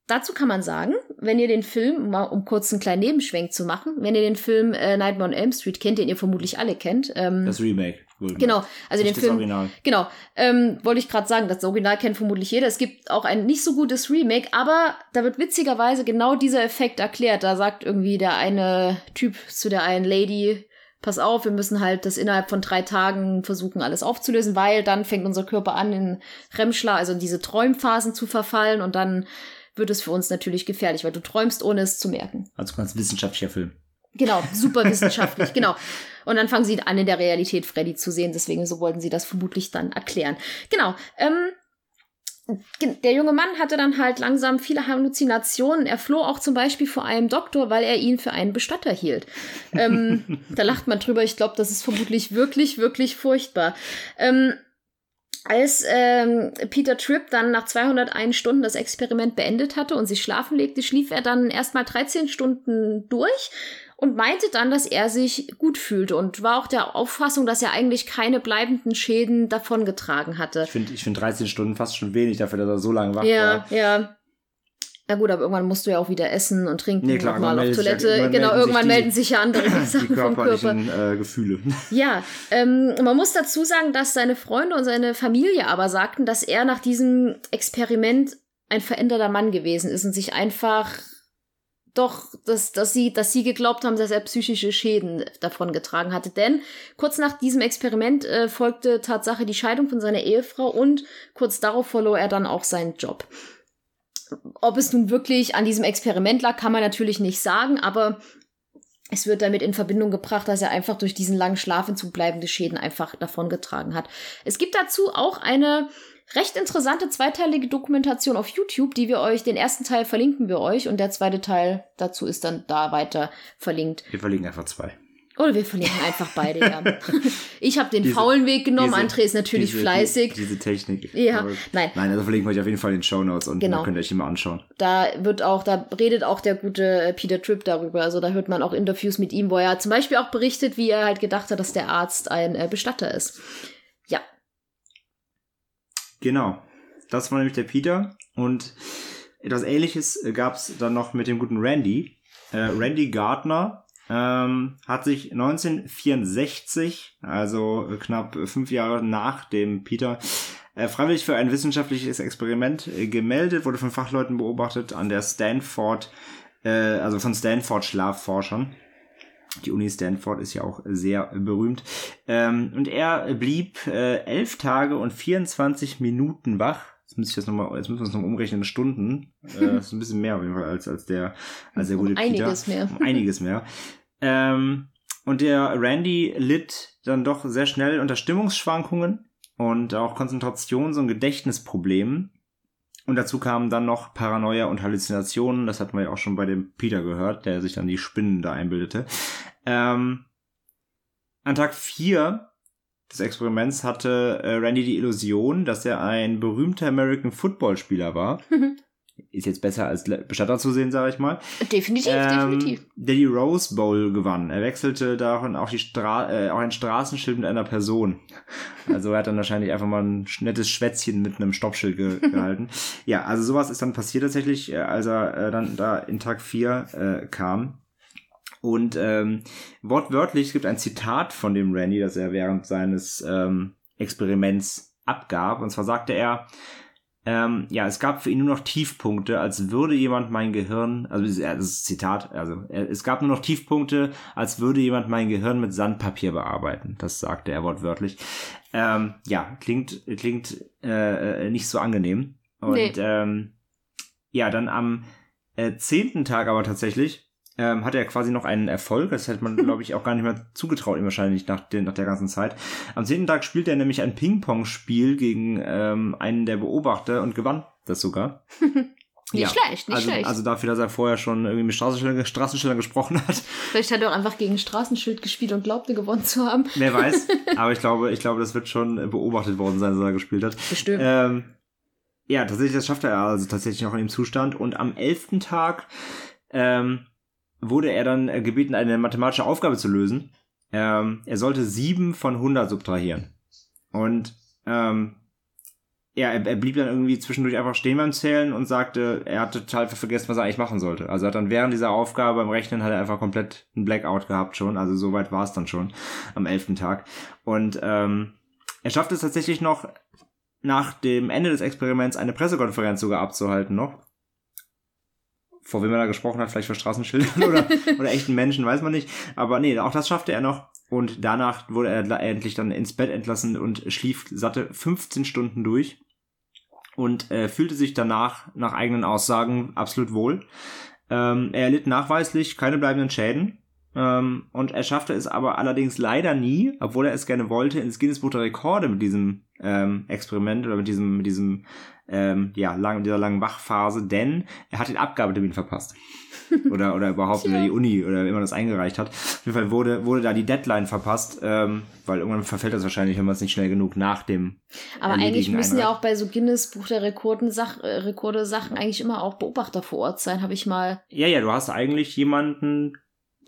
Dazu kann man sagen, wenn ihr den Film, mal um kurz einen kleinen Nebenschwenk zu machen, wenn ihr den Film äh, Nightmare on Elm Street kennt, den ihr vermutlich alle kennt. Ähm, das Remake. Genau, also nicht den Film. Original. Genau, ähm, wollte ich gerade sagen, das Original kennt vermutlich jeder. Es gibt auch ein nicht so gutes Remake, aber da wird witzigerweise genau dieser Effekt erklärt. Da sagt irgendwie der eine Typ zu der einen Lady, pass auf, wir müssen halt das innerhalb von drei Tagen versuchen, alles aufzulösen, weil dann fängt unser Körper an, in REM-Schlaf, also in diese Träumphasen zu verfallen und dann wird es für uns natürlich gefährlich, weil du träumst, ohne es zu merken. Also ganz wissenschaftlicher Film. Genau, super wissenschaftlich, genau. Und dann fangen sie an, in der Realität Freddy zu sehen, deswegen so wollten sie das vermutlich dann erklären. Genau, ähm, der junge Mann hatte dann halt langsam viele Halluzinationen. Er floh auch zum Beispiel vor einem Doktor, weil er ihn für einen Bestatter hielt. ähm, da lacht man drüber. Ich glaube, das ist vermutlich wirklich, wirklich furchtbar. Ähm, als ähm, Peter Tripp dann nach 201 Stunden das Experiment beendet hatte und sich schlafen legte, schlief er dann erstmal 13 Stunden durch und meinte dann, dass er sich gut fühlte und war auch der Auffassung, dass er eigentlich keine bleibenden Schäden davongetragen hatte. Ich finde ich find 13 Stunden fast schon wenig dafür, dass er so lange wach ja, war. Ja, ja. Na gut, aber irgendwann musst du ja auch wieder essen und trinken nee, klar, mal auf Toilette. Ja, genau, irgendwann melden sich ja andere Sachen vom Körper. Äh, Gefühle. Ja, ähm, man muss dazu sagen, dass seine Freunde und seine Familie aber sagten, dass er nach diesem Experiment ein veränderter Mann gewesen ist und sich einfach doch, dass, dass, sie, dass sie geglaubt haben, dass er psychische Schäden davon getragen hatte. Denn kurz nach diesem Experiment äh, folgte Tatsache die Scheidung von seiner Ehefrau und kurz darauf verlor er dann auch seinen Job. Ob es nun wirklich an diesem Experiment lag, kann man natürlich nicht sagen, aber es wird damit in Verbindung gebracht, dass er einfach durch diesen langen Schlafentzug bleibende Schäden einfach davongetragen hat. Es gibt dazu auch eine recht interessante zweiteilige Dokumentation auf YouTube, die wir euch, den ersten Teil verlinken wir euch und der zweite Teil dazu ist dann da weiter verlinkt. Wir verlinken einfach zwei. Oder wir verlinken einfach beide, ja. Ich habe den diese, faulen Weg genommen, diese, André ist natürlich diese, fleißig. Die, diese Technik. Ja, Aber, nein. Nein, also verlinken wir euch auf jeden Fall in den Show Notes und genau. dann könnt ihr euch mal anschauen. Da wird auch, da redet auch der gute äh, Peter Tripp darüber. Also da hört man auch Interviews mit ihm, wo er zum Beispiel auch berichtet, wie er halt gedacht hat, dass der Arzt ein äh, Bestatter ist. Genau. Das war nämlich der Peter. Und etwas ähnliches äh, gab es dann noch mit dem guten Randy. Äh, Randy Gardner ähm, hat sich 1964, also knapp fünf Jahre nach dem Peter, äh, freiwillig für ein wissenschaftliches Experiment äh, gemeldet, wurde von Fachleuten beobachtet an der Stanford, äh, also von Stanford Schlafforschern. Die Uni Stanford ist ja auch sehr berühmt. Ähm, und er blieb äh, elf Tage und 24 Minuten wach Jetzt müsste ich das nochmal, jetzt müssen wir es nochmal umrechnen in Stunden. Äh, das ist ein bisschen mehr auf jeden Fall als, als der, als der gute um Peter. Einiges mehr. Um einiges mehr. Ähm, und der Randy litt dann doch sehr schnell unter Stimmungsschwankungen und auch Konzentrations- und Gedächtnisproblemen. Und dazu kamen dann noch Paranoia und Halluzinationen. Das hatten wir ja auch schon bei dem Peter gehört, der sich dann die Spinnen da einbildete. Ähm, an Tag 4 des Experiments hatte äh, Randy die Illusion, dass er ein berühmter American Football Spieler war. Ist jetzt besser als Bestatter zu sehen, sage ich mal. Definitiv, ähm, definitiv. Der die Rose Bowl gewann. Er wechselte darin auch, die Stra äh, auch ein Straßenschild mit einer Person. Also er hat dann wahrscheinlich einfach mal ein nettes Schwätzchen mit einem Stoppschild ge gehalten. ja, also sowas ist dann passiert tatsächlich, äh, als er äh, dann da in Tag 4 äh, kam. Und ähm, wortwörtlich, es gibt ein Zitat von dem Randy, das er während seines ähm, Experiments abgab. Und zwar sagte er, ähm, ja, es gab für ihn nur noch Tiefpunkte, als würde jemand mein Gehirn, also das ist Zitat, also es gab nur noch Tiefpunkte, als würde jemand mein Gehirn mit Sandpapier bearbeiten. Das sagte er wortwörtlich. Ähm, ja, klingt klingt äh, äh nicht so angenehm. Und nee. ähm, ja, dann am äh, zehnten Tag aber tatsächlich ähm, hat er quasi noch einen Erfolg. Das hätte man, glaube ich, auch gar nicht mehr zugetraut, ihm wahrscheinlich nach, den, nach der ganzen Zeit. Am zehnten Tag spielt er nämlich ein Ping-Pong-Spiel gegen ähm, einen der Beobachter und gewann das sogar. Nicht ja, schlecht, nicht also, schlecht. Also dafür, dass er vorher schon irgendwie mit Straßenschildern, Straßenschildern gesprochen hat. Vielleicht hat er auch einfach gegen Straßenschild gespielt und glaubte gewonnen zu haben. Wer weiß. Aber ich glaube, ich glaube, das wird schon beobachtet worden sein, dass er gespielt hat. Bestimmt. Ähm, ja, tatsächlich, das schafft er also tatsächlich noch in dem Zustand. Und am elften Tag ähm, wurde er dann äh, gebeten, eine mathematische Aufgabe zu lösen. Ähm, er sollte sieben von 100 subtrahieren. Und ähm, ja, er, er, blieb dann irgendwie zwischendurch einfach stehen beim Zählen und sagte, er hat total vergessen, was er eigentlich machen sollte. Also er hat dann während dieser Aufgabe beim Rechnen hat er einfach komplett einen Blackout gehabt schon. Also soweit war es dann schon am elften Tag. Und ähm, er schafft es tatsächlich noch nach dem Ende des Experiments eine Pressekonferenz sogar abzuhalten noch. Vor wem er da gesprochen hat, vielleicht vor Straßenschildern oder, oder echten Menschen, weiß man nicht. Aber nee, auch das schaffte er noch. Und danach wurde er endlich dann ins Bett entlassen und schlief satte 15 Stunden durch und äh, fühlte sich danach, nach eigenen Aussagen, absolut wohl. Ähm, er erlitt nachweislich keine bleibenden Schäden. Ähm, und er schaffte es aber allerdings leider nie, obwohl er es gerne wollte, ins Guinness Buch der Rekorde mit diesem ähm, Experiment oder mit diesem, mit diesem ähm, ja, lang, dieser langen Wachphase, denn er hat den Abgabetermin verpasst. oder, oder überhaupt über die Uni oder wie man das eingereicht hat. Auf jeden Fall wurde, wurde da die Deadline verpasst, ähm, weil irgendwann verfällt das wahrscheinlich, wenn man es nicht schnell genug nach dem. Aber eigentlich müssen ja auch bei so Guinness Buch der Rekorden Sach äh, Rekorde Sachen eigentlich immer auch Beobachter vor Ort sein, habe ich mal. Ja, ja, du hast eigentlich jemanden,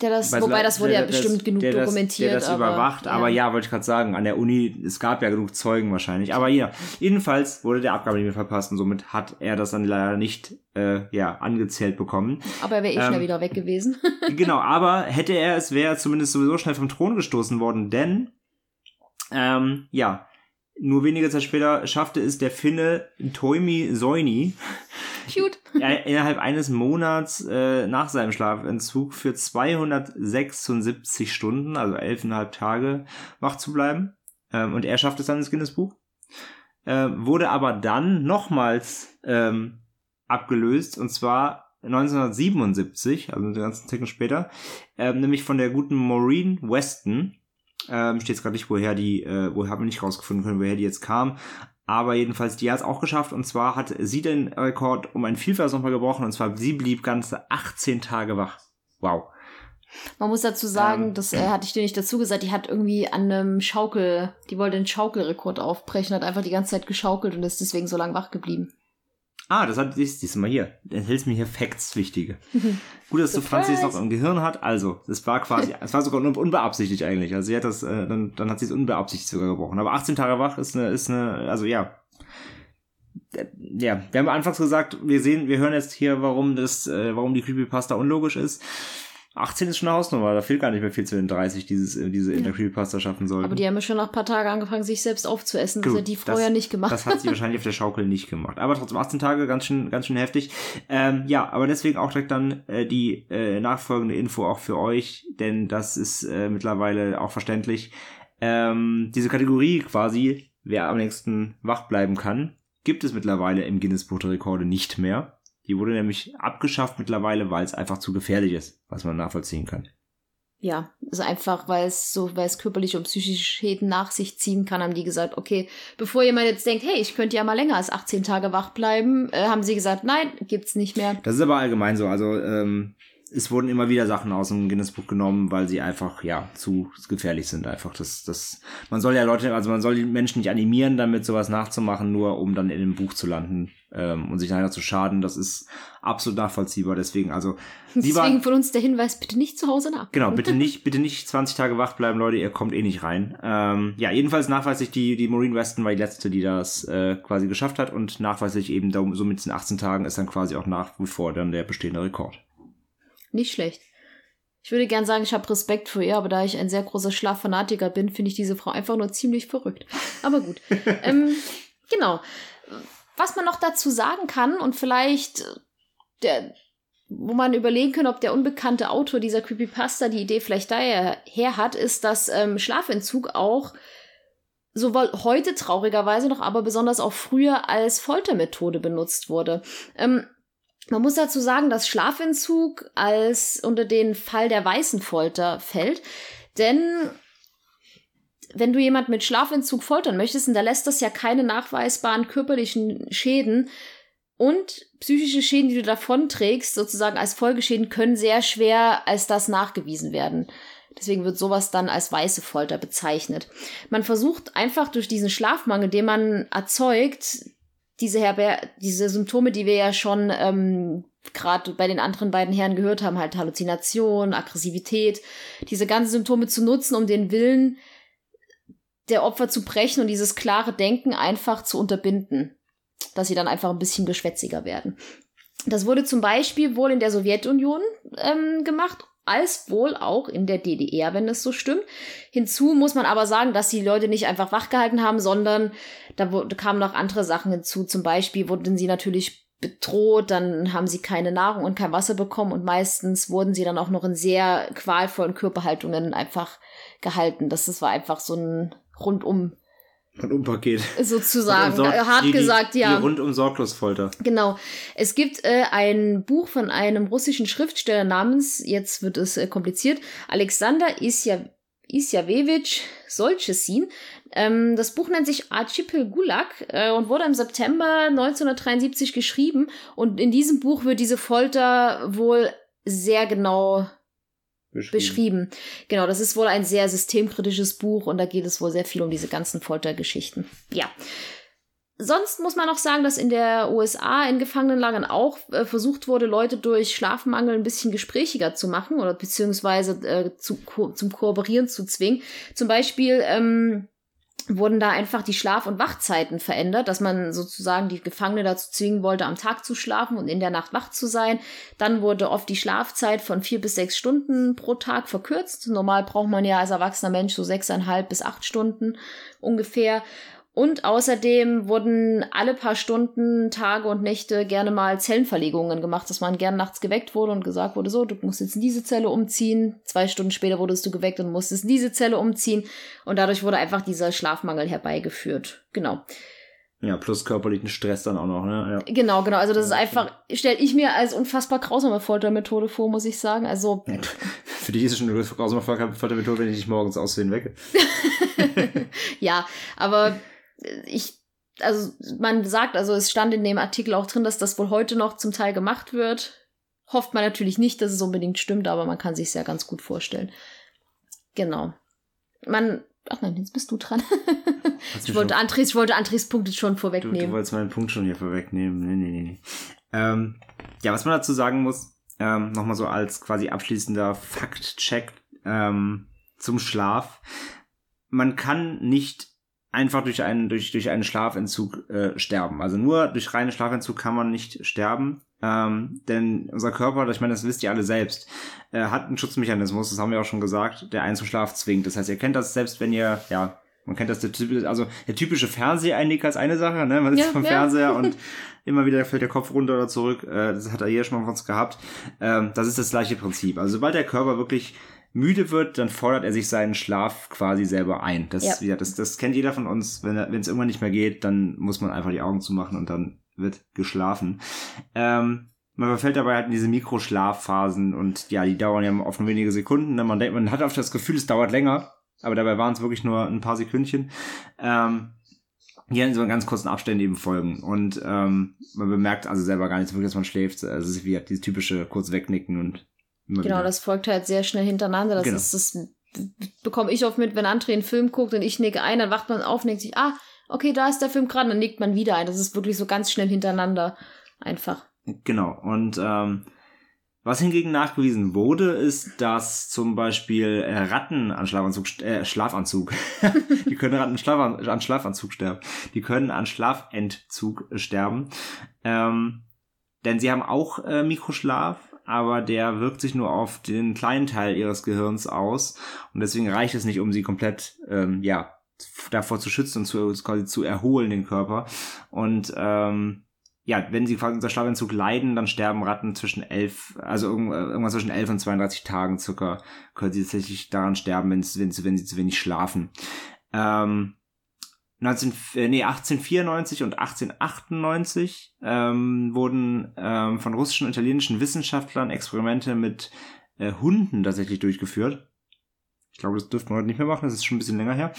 der das, Weil wobei das wurde der, ja bestimmt das, genug der dokumentiert. Das, der das aber, überwacht, ja. aber ja, wollte ich gerade sagen, an der Uni, es gab ja genug Zeugen wahrscheinlich. Aber ja, jedenfalls wurde der Abgabe nicht mehr verpasst und somit hat er das dann leider nicht äh, ja, angezählt bekommen. Aber er wäre eh ähm, schnell wieder weg gewesen. genau, aber hätte er es, wäre er zumindest sowieso schnell vom Thron gestoßen worden, denn ähm, ja, nur wenige Zeit später schaffte es der Finne Toimi Soini, Cute. innerhalb eines Monats äh, nach seinem Schlafentzug für 276 Stunden, also elfeinhalb Tage, wach zu bleiben. Ähm, und er schafft es dann ins Guinness-Buch. Äh, wurde aber dann nochmals ähm, abgelöst, und zwar 1977, also einen ganzen Ticken später, ähm, nämlich von der guten Maureen Weston, ähm, steht jetzt gerade nicht, woher die, äh, woher haben wir nicht rausgefunden können, woher die jetzt kam. Aber jedenfalls, die hat es auch geschafft. Und zwar hat sie den Rekord um ein Vielfaches nochmal gebrochen. Und zwar, sie blieb ganze 18 Tage wach. Wow. Man muss dazu sagen, ähm, das äh, hatte ich dir nicht dazu gesagt, die hat irgendwie an einem Schaukel, die wollte den Schaukelrekord aufbrechen, hat einfach die ganze Zeit geschaukelt und ist deswegen so lang wach geblieben. Ah, das hat dies, diesmal hier. Enthältst mir hier Facts, wichtige. Gut, dass du Franzis noch im Gehirn hat. Also, es war quasi, es war sogar unbeabsichtigt eigentlich. Also sie hat das, äh, dann, dann hat sie es unbeabsichtigt sogar gebrochen. Aber 18 Tage wach ist eine, ist eine, also ja. Äh, ja, wir haben anfangs gesagt, wir sehen, wir hören jetzt hier, warum das, äh, warum die Creepypasta unlogisch ist. 18 ist schon eine Hausnummer, da fehlt gar nicht mehr viel zu den 30, dieses, äh, diese in der Creepypasta schaffen sollen. Aber die haben ja schon nach ein paar Tagen angefangen, sich selbst aufzuessen. Gut, das hat die vorher das, nicht gemacht. Das hat sie wahrscheinlich auf der Schaukel nicht gemacht. Aber trotzdem 18 Tage, ganz schön, ganz schön heftig. Ähm, ja, aber deswegen auch direkt dann äh, die äh, nachfolgende Info auch für euch, denn das ist äh, mittlerweile auch verständlich. Ähm, diese Kategorie quasi, wer am längsten wach bleiben kann, gibt es mittlerweile im Guinness Buch der Rekorde nicht mehr. Die wurde nämlich abgeschafft mittlerweile, weil es einfach zu gefährlich ist, was man nachvollziehen kann. Ja, also einfach, weil es so, weil es körperliche und psychische Schäden nach sich ziehen kann, haben die gesagt, okay, bevor jemand jetzt denkt, hey, ich könnte ja mal länger als 18 Tage wach bleiben, äh, haben sie gesagt, nein, gibt's nicht mehr. Das ist aber allgemein so. Also ähm, es wurden immer wieder Sachen aus dem Guinness-Buch genommen, weil sie einfach, ja, zu gefährlich sind einfach. Das, das, man soll ja Leute, also man soll die Menschen nicht animieren, damit sowas nachzumachen, nur um dann in dem Buch zu landen ähm, und sich leider zu schaden. Das ist absolut nachvollziehbar. Deswegen, also. Deswegen von uns der Hinweis, bitte nicht zu Hause nach. Genau, bitte nicht, bitte nicht 20 Tage wach bleiben, Leute, ihr kommt eh nicht rein. Ähm, ja, jedenfalls nachweislich die, die Maureen Weston war die letzte, die das äh, quasi geschafft hat und nachweislich eben da, so mit den 18 Tagen ist dann quasi auch nach wie vor dann der bestehende Rekord. Nicht schlecht. Ich würde gern sagen, ich habe Respekt vor ihr, aber da ich ein sehr großer Schlaffanatiker bin, finde ich diese Frau einfach nur ziemlich verrückt. Aber gut. ähm, genau. Was man noch dazu sagen kann und vielleicht der, wo man überlegen kann, ob der unbekannte Autor dieser Creepypasta die Idee vielleicht daher her hat, ist, dass ähm, Schlafentzug auch sowohl heute traurigerweise noch, aber besonders auch früher als Foltermethode benutzt wurde. Ähm, Man muss dazu sagen, dass Schlafentzug als unter den Fall der weißen Folter fällt, denn wenn du jemand mit Schlafentzug foltern möchtest, hinterlässt das ja keine nachweisbaren körperlichen Schäden und psychische Schäden, die du davonträgst, sozusagen als Folgeschäden, können sehr schwer als das nachgewiesen werden. Deswegen wird sowas dann als weiße Folter bezeichnet. Man versucht einfach durch diesen Schlafmangel, den man erzeugt, diese, Herber diese Symptome, die wir ja schon ähm, gerade bei den anderen beiden Herren gehört haben, halt Halluzination, Aggressivität, diese ganzen Symptome zu nutzen, um den Willen der Opfer zu brechen und dieses klare Denken einfach zu unterbinden, dass sie dann einfach ein bisschen geschwätziger werden. Das wurde zum Beispiel wohl in der Sowjetunion ähm, gemacht als wohl auch in der DDR, wenn es so stimmt. Hinzu muss man aber sagen, dass die Leute nicht einfach wachgehalten haben, sondern da kamen noch andere Sachen hinzu. Zum Beispiel wurden sie natürlich bedroht, dann haben sie keine Nahrung und kein Wasser bekommen und meistens wurden sie dann auch noch in sehr qualvollen Körperhaltungen einfach gehalten. Das, das war einfach so ein rundum Rundum-Paket. Sozusagen, Rundum hart die, gesagt, ja. Die rundum Sorglosfolter. Genau. Es gibt äh, ein Buch von einem russischen Schriftsteller namens, jetzt wird es äh, kompliziert, Alexander Isja, Isjawewitsch Solchesin. Ähm, das Buch nennt sich Archipel Gulag äh, und wurde im September 1973 geschrieben. Und in diesem Buch wird diese Folter wohl sehr genau beschrieben. beschrieben. Genau, das ist wohl ein sehr systemkritisches Buch und da geht es wohl sehr viel um diese ganzen Foltergeschichten. Ja. Sonst muss man auch sagen, dass in der USA in Gefangenenlagern auch äh, versucht wurde, Leute durch Schlafmangel ein bisschen gesprächiger zu machen oder beziehungsweise äh, zu, ko zum Kooperieren zu zwingen. Zum Beispiel ähm, wurden da einfach die Schlaf- und Wachzeiten verändert, dass man sozusagen die Gefangene dazu zwingen wollte, am Tag zu schlafen und in der Nacht wach zu sein. Dann wurde oft die Schlafzeit von vier bis sechs Stunden pro Tag verkürzt. Normal braucht man ja als erwachsener Mensch so sechseinhalb bis acht Stunden ungefähr. Und außerdem wurden alle paar Stunden, Tage und Nächte gerne mal Zellenverlegungen gemacht, dass man gern nachts geweckt wurde und gesagt wurde, so, du musst jetzt in diese Zelle umziehen. Zwei Stunden später wurdest du geweckt und musstest in diese Zelle umziehen. Und dadurch wurde einfach dieser Schlafmangel herbeigeführt. Genau. Ja, plus körperlichen Stress dann auch noch, ne? Ja. Genau, genau. Also das ist einfach, stelle ich mir als unfassbar grausame Foltermethode vor, muss ich sagen. Also. Für dich ist es schon eine grausame Foltermethode, wenn ich dich morgens aussehen wecke. ja, aber ich, also man sagt, also es stand in dem Artikel auch drin, dass das wohl heute noch zum Teil gemacht wird. Hofft man natürlich nicht, dass es unbedingt stimmt, aber man kann sich ja ganz gut vorstellen. Genau. Man, ach nein, jetzt bist du dran. ich wollte Andres, ich wollte Andres Punkt schon vorwegnehmen. Du, du wolltest meinen Punkt schon hier vorwegnehmen. Nee, nee, nee, nee. Ähm, ja, was man dazu sagen muss, ähm, nochmal so als quasi abschließender Faktcheck ähm, zum Schlaf. Man kann nicht einfach durch einen, durch, durch einen Schlafentzug äh, sterben. Also nur durch reinen Schlafentzug kann man nicht sterben. Ähm, denn unser Körper, ich meine, das wisst ihr alle selbst, äh, hat einen Schutzmechanismus, das haben wir auch schon gesagt, der einen zum Schlaf zwingt. Das heißt, ihr kennt das selbst, wenn ihr, ja, man kennt das, der typische, also der typische Fernseheinnicker ist eine Sache, ne? Man sitzt ja, vom ja. Fernseher und immer wieder fällt der Kopf runter oder zurück. Äh, das hat er hier schon mal von uns gehabt. Ähm, das ist das gleiche Prinzip. Also sobald der Körper wirklich müde wird, dann fordert er sich seinen Schlaf quasi selber ein. Das, ja. ja das, das kennt jeder von uns. Wenn es irgendwann nicht mehr geht, dann muss man einfach die Augen zumachen und dann wird geschlafen. Ähm, man verfällt dabei halt in diese Mikroschlafphasen und ja, die dauern ja oft nur wenige Sekunden. Ne? Man, denkt, man hat oft das Gefühl, es dauert länger, aber dabei waren es wirklich nur ein paar Sekündchen. Ähm, hier in so ganz kurzen Abständen eben folgen. Und ähm, man bemerkt also selber gar nicht so wirklich, dass man schläft. Also es ist wie dieses typische kurz wegnicken und Immer genau, wieder. das folgt halt sehr schnell hintereinander. Das genau. ist das bekomme ich oft mit, wenn André einen Film guckt und ich nicke ein, dann wacht man auf und denkt sich, ah, okay, da ist der Film gerade, dann nickt man wieder ein. Das ist wirklich so ganz schnell hintereinander einfach. Genau. Und ähm, was hingegen nachgewiesen wurde, ist, dass zum Beispiel äh, Ratten an Schlafanzug, äh, Schlafanzug, die können Ratten Schlaf, an Schlafanzug sterben. Die können an Schlafentzug sterben. Ähm, denn sie haben auch äh, Mikroschlaf aber der wirkt sich nur auf den kleinen Teil ihres Gehirns aus und deswegen reicht es nicht, um sie komplett, ähm, ja, davor zu schützen und zu, quasi zu erholen, den Körper. Und ähm, ja, wenn sie quasi unter Schlafentzug leiden, dann sterben Ratten zwischen elf, also irgendwas zwischen elf und 32 Tagen circa, können sie tatsächlich daran sterben, wenn sie, wenn wenn sie zu wenig schlafen. Ähm, 19, äh, nee, 1894 und 1898 ähm, wurden ähm, von russischen und italienischen Wissenschaftlern Experimente mit äh, Hunden tatsächlich durchgeführt. Ich glaube, das dürften wir heute nicht mehr machen, das ist schon ein bisschen länger her.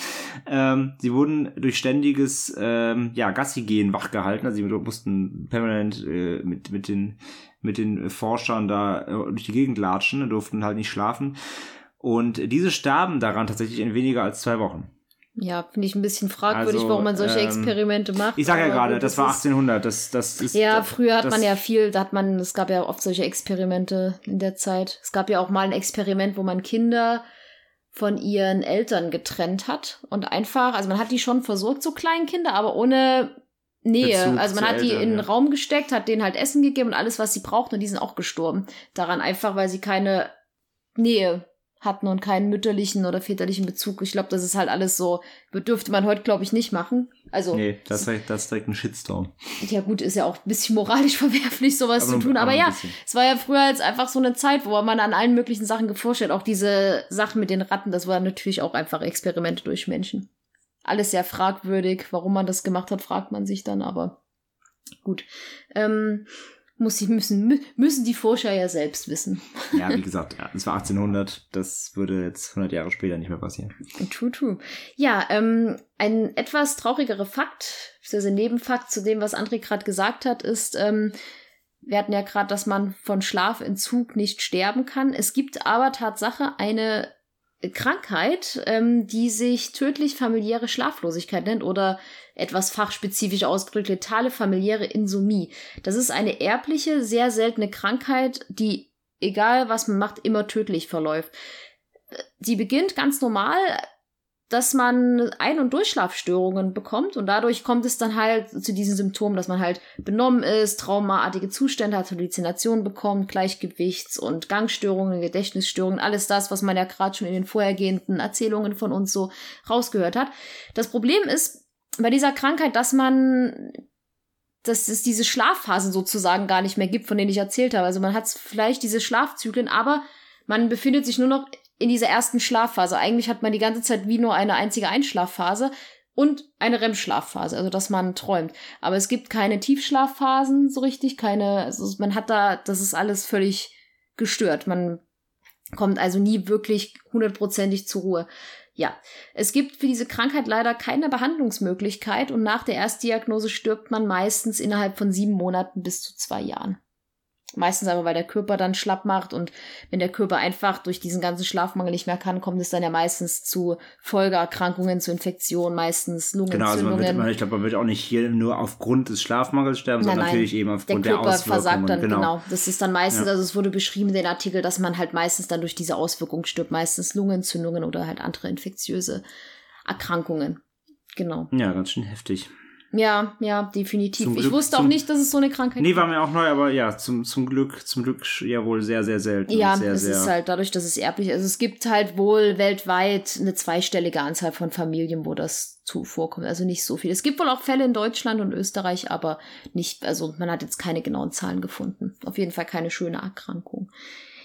Ähm, sie wurden durch ständiges ähm, ja, Gassi-Gehen wachgehalten, also sie mussten permanent äh, mit, mit, den, mit den Forschern da äh, durch die Gegend latschen, durften halt nicht schlafen. Und diese starben daran tatsächlich in weniger als zwei Wochen. Ja, finde ich ein bisschen fragwürdig, also, warum man solche ähm, Experimente macht. Ich sage ja gerade, das, das war 1800. Das, das ist, ja, früher hat man ja viel, da hat man, es gab ja oft solche Experimente in der Zeit. Es gab ja auch mal ein Experiment, wo man Kinder von ihren Eltern getrennt hat und einfach, also man hat die schon versorgt, so kleinen Kinder, aber ohne Nähe. Bezug also man hat die Eltern, in den ja. Raum gesteckt, hat denen halt Essen gegeben und alles, was sie brauchten und die sind auch gestorben. Daran einfach, weil sie keine Nähe hatten und keinen mütterlichen oder väterlichen Bezug. Ich glaube, das ist halt alles so, dürfte man heute, glaube ich, nicht machen. Also. Nee, das ist, das ist direkt ein Shitstorm. Ja, gut, ist ja auch ein bisschen moralisch verwerflich, sowas aber zu tun. Aber, aber ja, es war ja früher jetzt einfach so eine Zeit, wo man an allen möglichen Sachen geforscht hat. Auch diese Sachen mit den Ratten, das waren natürlich auch einfach Experimente durch Menschen. Alles sehr fragwürdig. Warum man das gemacht hat, fragt man sich dann, aber gut. Ähm, muss sie müssen, müssen die Forscher ja selbst wissen. Ja, wie gesagt, ja, es war 1800, das würde jetzt 100 Jahre später nicht mehr passieren. True, true. Ja, ähm, ein etwas traurigerer Fakt, also Nebenfakt zu dem, was André gerade gesagt hat, ist, ähm, wir hatten ja gerade, dass man von Schlafentzug nicht sterben kann. Es gibt aber Tatsache eine Krankheit, ähm, die sich tödlich familiäre Schlaflosigkeit nennt oder etwas fachspezifisch ausgedrückt letale familiäre Insomnie. Das ist eine erbliche, sehr seltene Krankheit, die, egal was man macht, immer tödlich verläuft. Die beginnt ganz normal dass man Ein- und Durchschlafstörungen bekommt und dadurch kommt es dann halt zu diesen Symptomen, dass man halt benommen ist, traumaartige Zustände hat, Halluzinationen bekommt, Gleichgewichts- und Gangstörungen, Gedächtnisstörungen, alles das, was man ja gerade schon in den vorhergehenden Erzählungen von uns so rausgehört hat. Das Problem ist bei dieser Krankheit, dass man dass es diese Schlafphasen sozusagen gar nicht mehr gibt, von denen ich erzählt habe. Also man hat vielleicht diese Schlafzyklen, aber man befindet sich nur noch in dieser ersten Schlafphase. Eigentlich hat man die ganze Zeit wie nur eine einzige Einschlafphase und eine REM-Schlafphase, also dass man träumt. Aber es gibt keine Tiefschlafphasen so richtig, keine, also man hat da, das ist alles völlig gestört. Man kommt also nie wirklich hundertprozentig zur Ruhe. Ja, es gibt für diese Krankheit leider keine Behandlungsmöglichkeit und nach der Erstdiagnose stirbt man meistens innerhalb von sieben Monaten bis zu zwei Jahren. Meistens aber, weil der Körper dann schlapp macht und wenn der Körper einfach durch diesen ganzen Schlafmangel nicht mehr kann, kommt es dann ja meistens zu Folgeerkrankungen, zu Infektionen, meistens Lungenentzündungen. Genau, also man wird, ich glaube, man wird auch nicht hier nur aufgrund des Schlafmangels sterben, nein, sondern nein, natürlich eben aufgrund der, Körper der Auswirkungen. versagt dann, genau. genau. Das ist dann meistens, ja. also es wurde beschrieben in den Artikel, dass man halt meistens dann durch diese Auswirkungen stirbt, meistens Lungenentzündungen oder halt andere infektiöse Erkrankungen. Genau. Ja, ganz schön heftig. Ja, ja, definitiv. Zum ich Glück, wusste auch nicht, dass es so eine Krankheit Nee, war mir auch neu, aber ja, zum, zum Glück, zum Glück ja wohl sehr, sehr selten. Ja, sehr, es sehr ist halt dadurch, dass es erblich ist. Also es gibt halt wohl weltweit eine zweistellige Anzahl von Familien, wo das zu vorkommt. Also nicht so viel. Es gibt wohl auch Fälle in Deutschland und Österreich, aber nicht, also man hat jetzt keine genauen Zahlen gefunden. Auf jeden Fall keine schöne Erkrankung.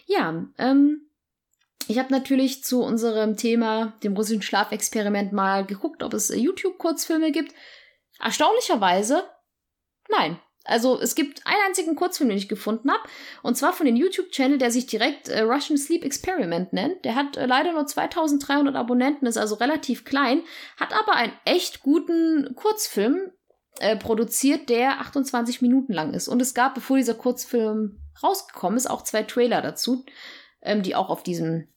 Ja, ähm, ich habe natürlich zu unserem Thema, dem russischen Schlafexperiment, mal geguckt, ob es YouTube-Kurzfilme gibt. Erstaunlicherweise, nein. Also es gibt einen einzigen Kurzfilm, den ich gefunden habe, und zwar von dem YouTube-Channel, der sich direkt äh, Russian Sleep Experiment nennt. Der hat äh, leider nur 2300 Abonnenten, ist also relativ klein, hat aber einen echt guten Kurzfilm äh, produziert, der 28 Minuten lang ist. Und es gab, bevor dieser Kurzfilm rausgekommen ist, auch zwei Trailer dazu, ähm, die auch auf diesem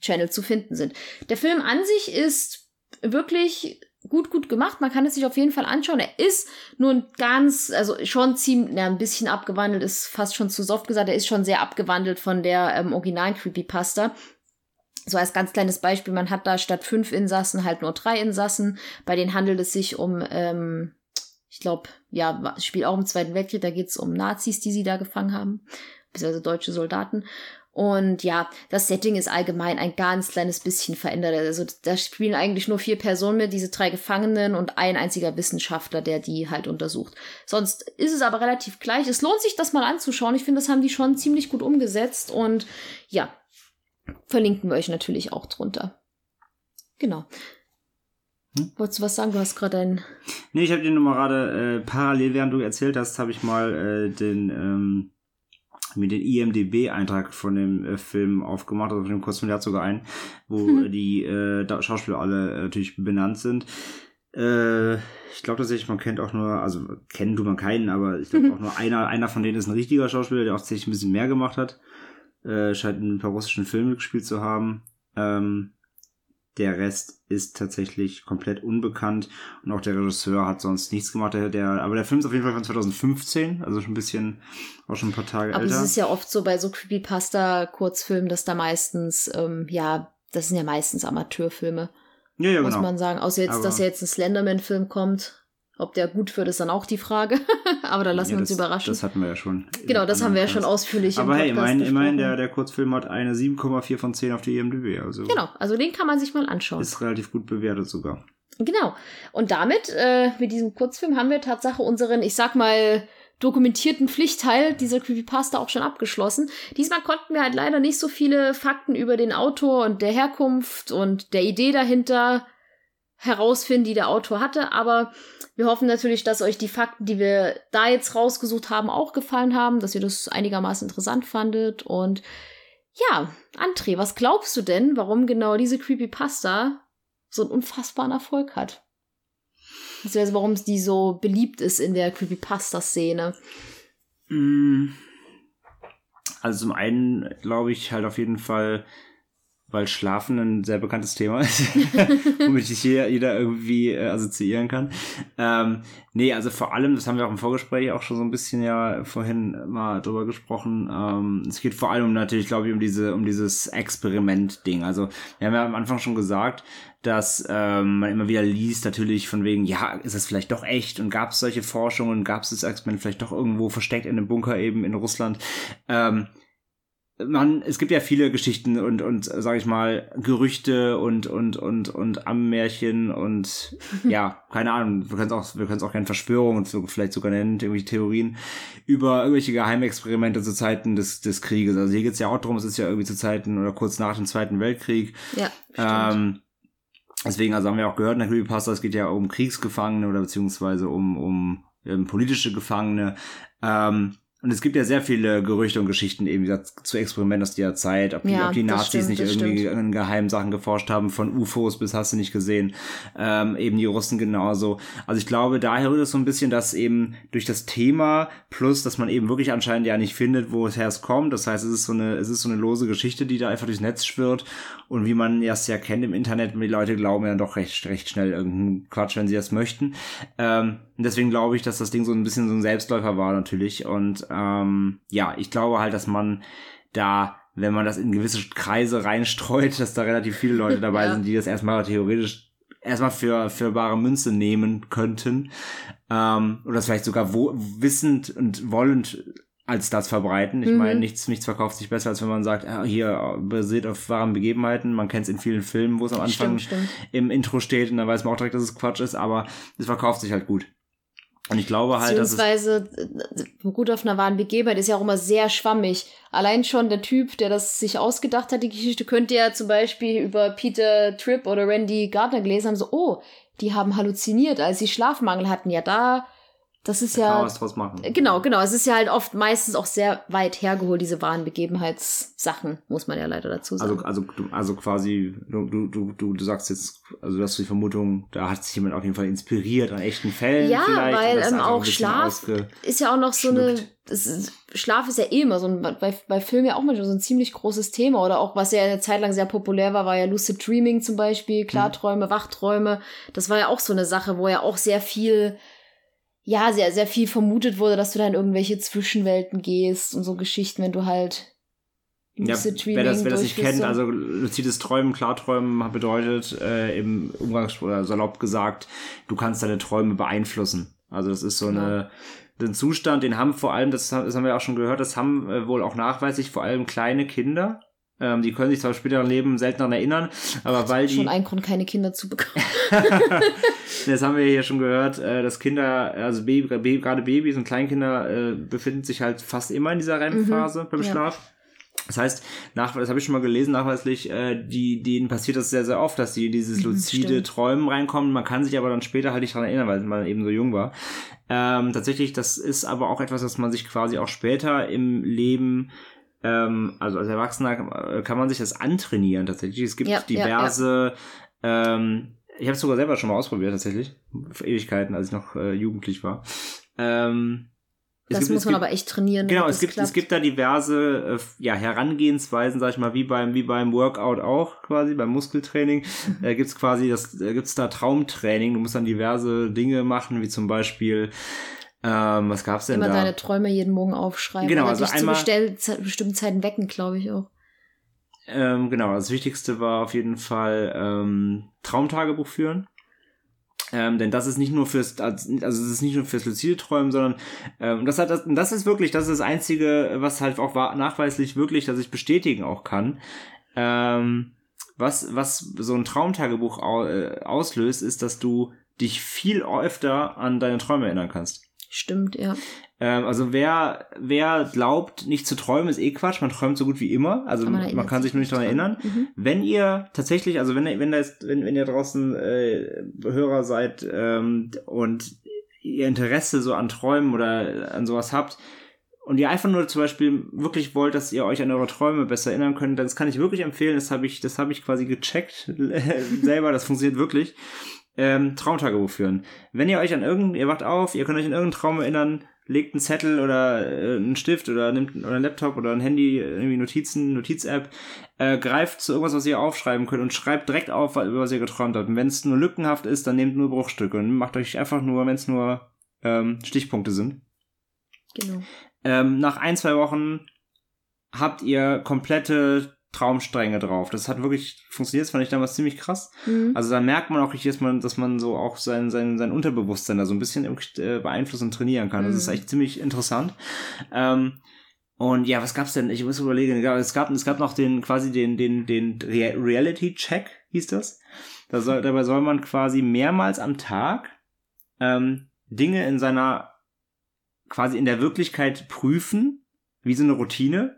Channel zu finden sind. Der Film an sich ist wirklich gut, gut gemacht. Man kann es sich auf jeden Fall anschauen. Er ist nur ein ganz, also schon ziemlich, na, ein bisschen abgewandelt, ist fast schon zu soft gesagt. Er ist schon sehr abgewandelt von der ähm, originalen Creepypasta. So als ganz kleines Beispiel, man hat da statt fünf Insassen halt nur drei Insassen. Bei denen handelt es sich um, ähm, ich glaube, ja, spielt auch im Zweiten Weltkrieg, da geht es um Nazis, die sie da gefangen haben, beziehungsweise deutsche Soldaten. Und ja, das Setting ist allgemein ein ganz kleines bisschen verändert. Also da spielen eigentlich nur vier Personen mit, diese drei Gefangenen und ein einziger Wissenschaftler, der die halt untersucht. Sonst ist es aber relativ gleich. Es lohnt sich, das mal anzuschauen. Ich finde, das haben die schon ziemlich gut umgesetzt. Und ja, verlinken wir euch natürlich auch drunter. Genau. Hm? Wolltest du was sagen? Du hast gerade ein. Nee, ich habe dir nur mal gerade äh, parallel, während du erzählt hast, habe ich mal äh, den ähm, mir den IMDB-Eintrag von dem äh, Film aufgemacht, also von dem Kurzfilm, der hat sogar einen, wo hm. die äh, Schauspieler alle äh, natürlich benannt sind. Äh, ich glaube tatsächlich, man kennt auch nur, also kennen tut man keinen, aber ich glaube auch nur einer, einer von denen ist ein richtiger Schauspieler, der auch tatsächlich ein bisschen mehr gemacht hat. Äh, scheint in ein paar russischen Filmen gespielt zu haben. Ähm, der Rest ist tatsächlich komplett unbekannt und auch der Regisseur hat sonst nichts gemacht. Der, der, aber der Film ist auf jeden Fall von 2015, also schon ein bisschen, auch schon ein paar Tage aber älter. Aber es ist ja oft so bei so Creepypasta-Kurzfilmen, dass da meistens, ähm, ja, das sind ja meistens Amateurfilme. Ja, ja, muss genau. man sagen. Außer jetzt, aber dass ja jetzt ein Slenderman-Film kommt. Ob der gut wird, ist dann auch die Frage. aber da lassen ja, wir uns das, überraschen. Das hatten wir ja schon. Genau, das haben wir ja schon ausführlich Aber hey, immerhin, immerhin der, der Kurzfilm hat eine 7,4 von 10 auf die IMDb. Also genau, also den kann man sich mal anschauen. Ist relativ gut bewertet sogar. Genau. Und damit, äh, mit diesem Kurzfilm, haben wir Tatsache unseren, ich sag mal, dokumentierten Pflichtteil dieser Creepypasta auch schon abgeschlossen. Diesmal konnten wir halt leider nicht so viele Fakten über den Autor und der Herkunft und der Idee dahinter herausfinden, die der Autor hatte, aber wir hoffen natürlich, dass euch die Fakten, die wir da jetzt rausgesucht haben, auch gefallen haben, dass ihr das einigermaßen interessant fandet und ja, André, was glaubst du denn, warum genau diese Creepypasta so einen unfassbaren Erfolg hat? Beziehungsweise warum die so beliebt ist in der Creepypasta-Szene? Mm. Also zum einen glaube ich halt auf jeden Fall, weil Schlafen ein sehr bekanntes Thema ist, womit sich jeder, jeder irgendwie äh, assoziieren kann. Ähm, nee, also vor allem, das haben wir auch im Vorgespräch auch schon so ein bisschen ja vorhin mal drüber gesprochen. Ähm, es geht vor allem natürlich, glaube ich, um diese, um dieses Experiment-Ding. Also wir haben ja am Anfang schon gesagt, dass ähm, man immer wieder liest, natürlich von wegen, ja, ist es vielleicht doch echt und gab es solche Forschungen, gab es das Experiment vielleicht doch irgendwo versteckt in einem Bunker eben in Russland. Ähm, man, es gibt ja viele Geschichten und, und sag ich mal, Gerüchte und, und, und, und Ammärchen und ja, keine Ahnung, wir können es auch, wir können es auch gerne Verschwörungen und so, vielleicht sogar nennen, irgendwelche Theorien über irgendwelche Geheimexperimente zu Zeiten des, des Krieges. Also hier geht's ja auch darum, es ist ja irgendwie zu Zeiten oder kurz nach dem Zweiten Weltkrieg. Ja. Ähm, deswegen, also haben wir auch gehört in der Creepypasta, es geht ja um Kriegsgefangene oder beziehungsweise um, um ähm, politische Gefangene. Ähm, und es gibt ja sehr viele Gerüchte und Geschichten eben zu Experimenten aus der Zeit, ob die, ja, ob die Nazis stimmt, nicht irgendwie stimmt. in geheimen Sachen geforscht haben, von UFOs bis hast du nicht gesehen, ähm, eben die Russen genauso. Also ich glaube, daher rührt es so ein bisschen, dass eben durch das Thema plus, dass man eben wirklich anscheinend ja nicht findet, woher es kommt. Das heißt, es ist so eine, es ist so eine lose Geschichte, die da einfach durchs Netz schwirrt. Und wie man es ja kennt im Internet, die Leute glauben ja doch recht, recht schnell irgendeinen Quatsch, wenn sie das möchten. Ähm, und deswegen glaube ich, dass das Ding so ein bisschen so ein Selbstläufer war natürlich. Und ähm, ja, ich glaube halt, dass man da, wenn man das in gewisse Kreise reinstreut, dass da relativ viele Leute dabei ja. sind, die das erstmal theoretisch erstmal für, für bare Münze nehmen könnten. Ähm, oder das vielleicht sogar wo, wissend und wollend als das verbreiten. Ich mhm. meine, nichts, nichts verkauft sich besser, als wenn man sagt, ah, hier basiert auf wahren Begebenheiten. Man kennt es in vielen Filmen, wo es am Anfang stimmt, stimmt. im Intro steht und dann weiß man auch direkt, dass es Quatsch ist, aber es verkauft sich halt gut. Und ich glaube halt, dass äh, gut auf einer wahren Begebenheit ist ja auch immer sehr schwammig. Allein schon der Typ, der das sich ausgedacht hat, die Geschichte, könnte ja zum Beispiel über Peter Tripp oder Randy Gardner gelesen haben, so, oh, die haben halluziniert, als sie Schlafmangel hatten. Ja, da das ist da ja. Kann was draus machen. Genau, genau. Es ist ja halt oft meistens auch sehr weit hergeholt, diese wahren Begebenheitssachen, muss man ja leider dazu sagen. Also, also, also quasi, du, du, du, du sagst jetzt, also du hast die Vermutung, da hat sich jemand auf jeden Fall inspiriert an echten Fällen. Ja, weil ähm, auch Schlaf ist ja auch noch so eine. Ist, Schlaf ist ja eh immer so ein, bei, bei Filmen ja auch manchmal so ein ziemlich großes Thema. Oder auch, was ja eine Zeit lang sehr populär war, war ja Lucid Dreaming zum Beispiel, Klarträume, mhm. Wachträume. Das war ja auch so eine Sache, wo ja auch sehr viel ja, sehr, sehr viel vermutet wurde, dass du da in irgendwelche Zwischenwelten gehst und so Geschichten, wenn du halt ja, wer das, wer das nicht kennt, also luzides Träumen, Klarträumen bedeutet äh, im Umgangs- oder salopp gesagt, du kannst deine Träume beeinflussen. Also das ist so eine, den Zustand, den haben vor allem, das, das haben wir auch schon gehört, das haben äh, wohl auch nachweislich vor allem kleine Kinder. Ähm, die können sich zwar später im Leben selten daran erinnern, aber das weil ist die. Schon ein Grund, keine Kinder zu bekommen. das haben wir hier schon gehört, äh, dass Kinder, also Baby, gerade Babys und Kleinkinder äh, befinden sich halt fast immer in dieser REM-Phase mhm, beim ja. Schlaf. Das heißt, nach, das habe ich schon mal gelesen, nachweislich, äh, die, denen passiert das sehr, sehr oft, dass sie in dieses mhm, luzide Stimmt. Träumen reinkommen. Man kann sich aber dann später halt nicht dran erinnern, weil man eben so jung war. Ähm, tatsächlich, das ist aber auch etwas, was man sich quasi auch später im Leben ähm, also als Erwachsener äh, kann man sich das antrainieren tatsächlich. Es gibt ja, diverse, ja, ja. Ähm, ich habe es sogar selber schon mal ausprobiert tatsächlich, für Ewigkeiten, als ich noch äh, jugendlich war. Ähm, das gibt, muss man gibt, aber echt trainieren. Genau, es gibt, es gibt da diverse äh, ja, Herangehensweisen, sag ich mal, wie beim, wie beim Workout auch quasi, beim Muskeltraining. Mhm. Äh, gibt's quasi, das äh, gibt's da Traumtraining. Du musst dann diverse Dinge machen, wie zum Beispiel ähm, was gab's denn Immer da? deine Träume jeden Morgen aufschreiben. Genau, also dich einmal zu bestimmten Zeiten wecken, glaube ich auch. Ähm, genau, das Wichtigste war auf jeden Fall ähm, Traumtagebuch führen. Ähm, denn das ist nicht nur fürs, also es ist nicht nur fürs luzide Träumen, sondern ähm, das hat das, das ist wirklich, das ist das einzige, was halt auch nachweislich wirklich, dass ich bestätigen auch kann. Ähm, was was so ein Traumtagebuch äh, auslöst, ist, dass du dich viel öfter an deine Träume erinnern kannst. Stimmt, ja. Ähm, also wer, wer glaubt, nicht zu träumen, ist eh Quatsch. Man träumt so gut wie immer. Also man, man kann sich nur nicht daran erinnern. Mhm. Wenn ihr tatsächlich, also wenn, wenn, da ist, wenn, wenn ihr draußen äh, Hörer seid ähm, und ihr Interesse so an Träumen oder an sowas habt, und ihr einfach nur zum Beispiel wirklich wollt, dass ihr euch an eure Träume besser erinnern könnt, dann das kann ich wirklich empfehlen. Das habe ich, das habe ich quasi gecheckt selber. Das funktioniert wirklich ähm, Traumtagebuch führen. Wenn ihr euch an irgendein, ihr wacht auf, ihr könnt euch an irgendeinen Traum erinnern, legt einen Zettel oder äh, einen Stift oder nimmt oder einen Laptop oder ein Handy, irgendwie Notizen, Notiz-App, äh, greift zu irgendwas, was ihr aufschreiben könnt und schreibt direkt auf, über was ihr geträumt habt. Und wenn es nur lückenhaft ist, dann nehmt nur Bruchstücke und macht euch einfach nur, wenn es nur ähm, Stichpunkte sind. Genau. Ähm, nach ein, zwei Wochen habt ihr komplette Traumstränge drauf. Das hat wirklich funktioniert, das fand ich damals ziemlich krass. Mhm. Also da merkt man auch dass man, dass man so auch sein, sein, sein Unterbewusstsein da so ein bisschen äh, beeinflussen und trainieren kann. Mhm. Das ist mhm. echt ziemlich interessant. Ähm, und ja, was gab's denn? Ich muss überlegen. Es gab, es gab noch den, quasi den, den, den Reality-Check, hieß das. da soll, dabei soll man quasi mehrmals am Tag ähm, Dinge in seiner, quasi in der Wirklichkeit prüfen, wie so eine Routine.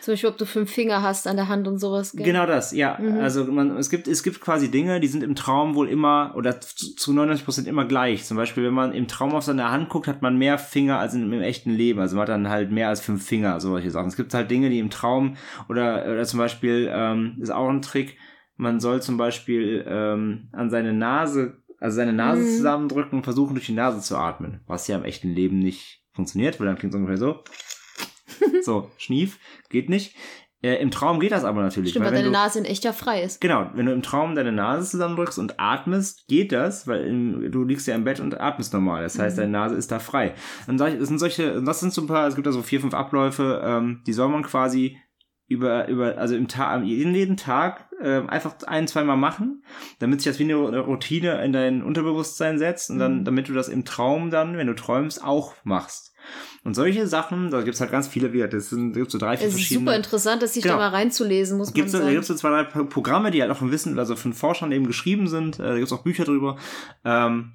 Zum Beispiel, ob du fünf Finger hast an der Hand und sowas. Gell? Genau das, ja. Mhm. Also man, es gibt, es gibt quasi Dinge, die sind im Traum wohl immer oder zu 99 Prozent immer gleich. Zum Beispiel, wenn man im Traum auf seine Hand guckt, hat man mehr Finger als im, im echten Leben. Also man hat dann halt mehr als fünf Finger, solche Sachen. Es gibt halt Dinge, die im Traum oder, oder zum Beispiel, ähm, ist auch ein Trick, man soll zum Beispiel ähm, an seine Nase, also seine Nase mhm. zusammendrücken und versuchen durch die Nase zu atmen. Was ja im echten Leben nicht funktioniert, weil dann klingt es ungefähr so. so, Schnief, geht nicht. Äh, Im Traum geht das aber natürlich. Stimmt, weil, weil deine du, Nase in echt ja frei ist. Genau, wenn du im Traum deine Nase zusammendrückst und atmest, geht das, weil im, du liegst ja im Bett und atmest normal. Das heißt, mhm. deine Nase ist da frei. Und das sind solche, das sind so ein paar, es gibt da so vier, fünf Abläufe, ähm, die soll man quasi über, über, also im Tag, jeden Tag äh, einfach ein, zweimal machen, damit sich das wie eine Routine in dein Unterbewusstsein setzt und dann, mhm. damit du das im Traum dann, wenn du träumst, auch machst. Und solche Sachen, da gibt's halt ganz viele, wie das sind da gibt's so drei, vier verschiedene. Es ist super interessant, das sich genau. da mal reinzulesen, muss gibt's man sagen. Da gibt's so zwei, drei Programme, die halt auch von Wissen, also von Forschern eben geschrieben sind. Äh, da gibt's auch Bücher drüber. Ähm,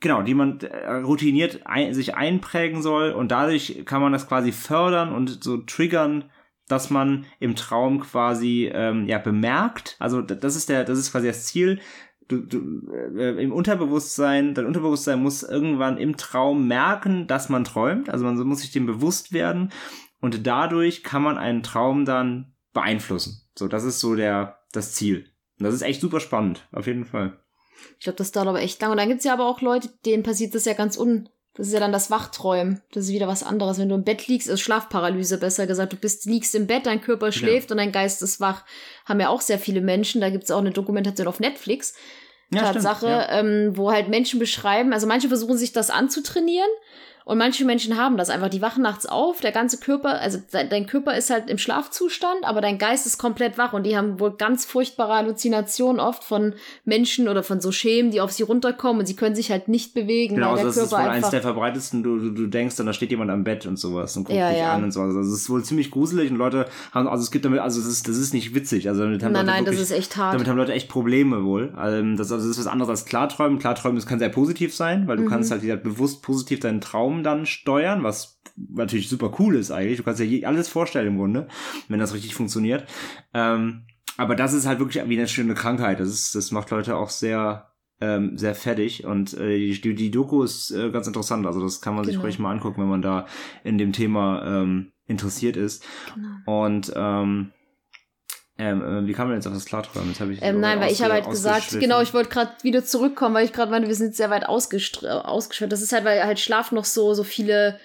genau, die man äh, routiniert ein, sich einprägen soll und dadurch kann man das quasi fördern und so triggern, dass man im Traum quasi ähm, ja bemerkt. Also das ist der, das ist quasi das Ziel, du, du äh, im Unterbewusstsein, dein Unterbewusstsein muss irgendwann im Traum merken, dass man träumt. Also man muss sich dem bewusst werden und dadurch kann man einen Traum dann beeinflussen. So, das ist so der das Ziel. Und das ist echt super spannend, auf jeden Fall. Ich glaube, das dauert aber echt lang. Und dann gibt's ja aber auch Leute, denen passiert das ja ganz un. Das ist ja dann das Wachträumen. Das ist wieder was anderes. Wenn du im Bett liegst, ist Schlafparalyse besser gesagt. Du bist, liegst im Bett, dein Körper schläft ja. und dein Geist ist wach. Haben ja auch sehr viele Menschen. Da gibt's auch eine Dokumentation auf Netflix. Ja, Tatsache, stimmt, ja. ähm, wo halt Menschen beschreiben, also manche versuchen sich das anzutrainieren und manche Menschen haben das einfach. Die wachen nachts auf, der ganze Körper, also dein Körper ist halt im Schlafzustand, aber dein Geist ist komplett wach und die haben wohl ganz furchtbare Halluzinationen oft von Menschen oder von so Schemen, die auf sie runterkommen und sie können sich halt nicht bewegen. Genau, weil der das Körper ist wohl eins der verbreitetsten. Du, du, du denkst dann, da steht jemand am Bett und sowas und guckt ja, dich ja. an und sowas. Also es ist wohl ziemlich gruselig und Leute haben, also es gibt damit, also das ist, das ist nicht witzig. Also damit haben nein, Leute nein, wirklich, das ist echt hart. Damit haben Leute echt Probleme wohl. Also das, also das ist was anderes als Klarträumen. Klarträumen, das kann sehr positiv sein, weil du mhm. kannst halt wieder bewusst positiv deinen Traum Raum dann steuern, was natürlich super cool ist eigentlich. Du kannst ja alles vorstellen im Grunde, wenn das richtig funktioniert. Ähm, aber das ist halt wirklich wie eine schöne Krankheit. Das ist, das macht Leute auch sehr, ähm, sehr fertig und äh, die, die Doku ist äh, ganz interessant. Also das kann man genau. sich ruhig mal angucken, wenn man da in dem Thema ähm, interessiert ist. Genau. Und ähm, ähm, äh, wie kam man jetzt auf das Klarträumen? Jetzt hab ich ähm, nein, weil ich habe halt gesagt, genau, ich wollte gerade wieder zurückkommen, weil ich gerade meine, wir sind sehr weit ausgeschwört. Das ist halt, weil halt Schlaf noch so so viele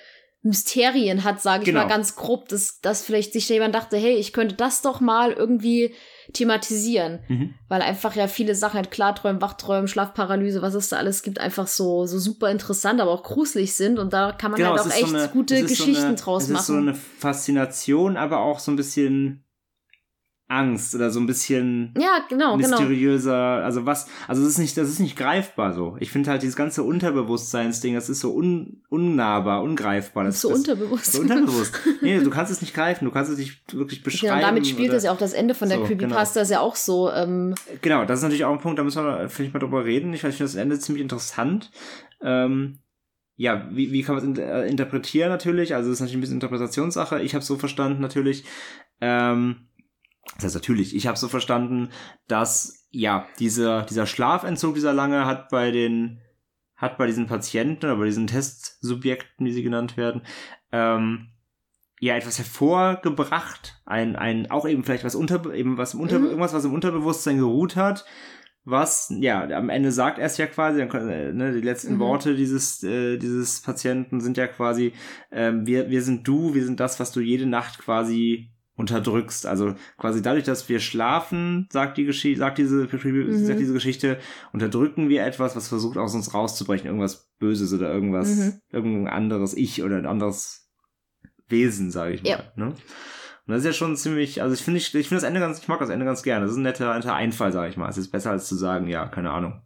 Mysterien hat, sage ich genau. mal ganz grob, dass, dass vielleicht sich jemand dachte, hey, ich könnte das doch mal irgendwie thematisieren. Mhm. Weil einfach ja viele Sachen halt Klarträumen, Wachträumen, Schlafparalyse, was es da alles gibt, einfach so, so super interessant, aber auch gruselig sind. Und da kann man genau, halt auch echt so eine, gute Geschichten so eine, draus machen. Es ist so eine Faszination, aber auch so ein bisschen Angst oder so ein bisschen ja, genau, genau. mysteriöser. Genau. Also was, also das ist nicht, das ist nicht greifbar so. Ich finde halt dieses ganze Unterbewusstseinsding, das ist so un, unnahbar, ungreifbar. Das ist so das, unterbewusst. So unterbewusst. nee, du kannst es nicht greifen, du kannst es nicht wirklich beschreiben. Genau, damit spielt das ja auch das Ende von der so, Creepypasta genau. ist ja auch so. Ähm genau, das ist natürlich auch ein Punkt, da müssen wir vielleicht mal drüber reden. Ich finde das Ende ziemlich interessant. Ähm, ja, wie, wie kann man es in, interpretieren natürlich? Also es ist natürlich ein bisschen Interpretationssache. Ich habe so verstanden natürlich. Ähm, das heißt natürlich, ich habe so verstanden, dass ja, dieser, dieser Schlafentzug, dieser lange, hat bei den, hat bei diesen Patienten oder bei diesen Testsubjekten, wie sie genannt werden, ähm, ja etwas hervorgebracht, ein, ein, auch eben vielleicht was unter, eben was im Unter, mhm. irgendwas, was im Unterbewusstsein geruht hat, was, ja, am Ende sagt er es ja quasi, ne, die letzten mhm. Worte dieses, äh, dieses Patienten sind ja quasi, ähm, wir, wir sind du, wir sind das, was du jede Nacht quasi unterdrückst. Also quasi dadurch, dass wir schlafen, sagt die Geschichte, sagt diese, mhm. sagt diese Geschichte, unterdrücken wir etwas, was versucht aus uns rauszubrechen, irgendwas Böses oder irgendwas, mhm. irgendein anderes Ich oder ein anderes Wesen, sage ich mal. Ja. Ne? Und das ist ja schon ziemlich, also ich finde ich, ich finde das Ende ganz, ich mag das Ende ganz gerne. Das ist ein netter, netter Einfall, sage ich mal. Es ist besser als zu sagen, ja, keine Ahnung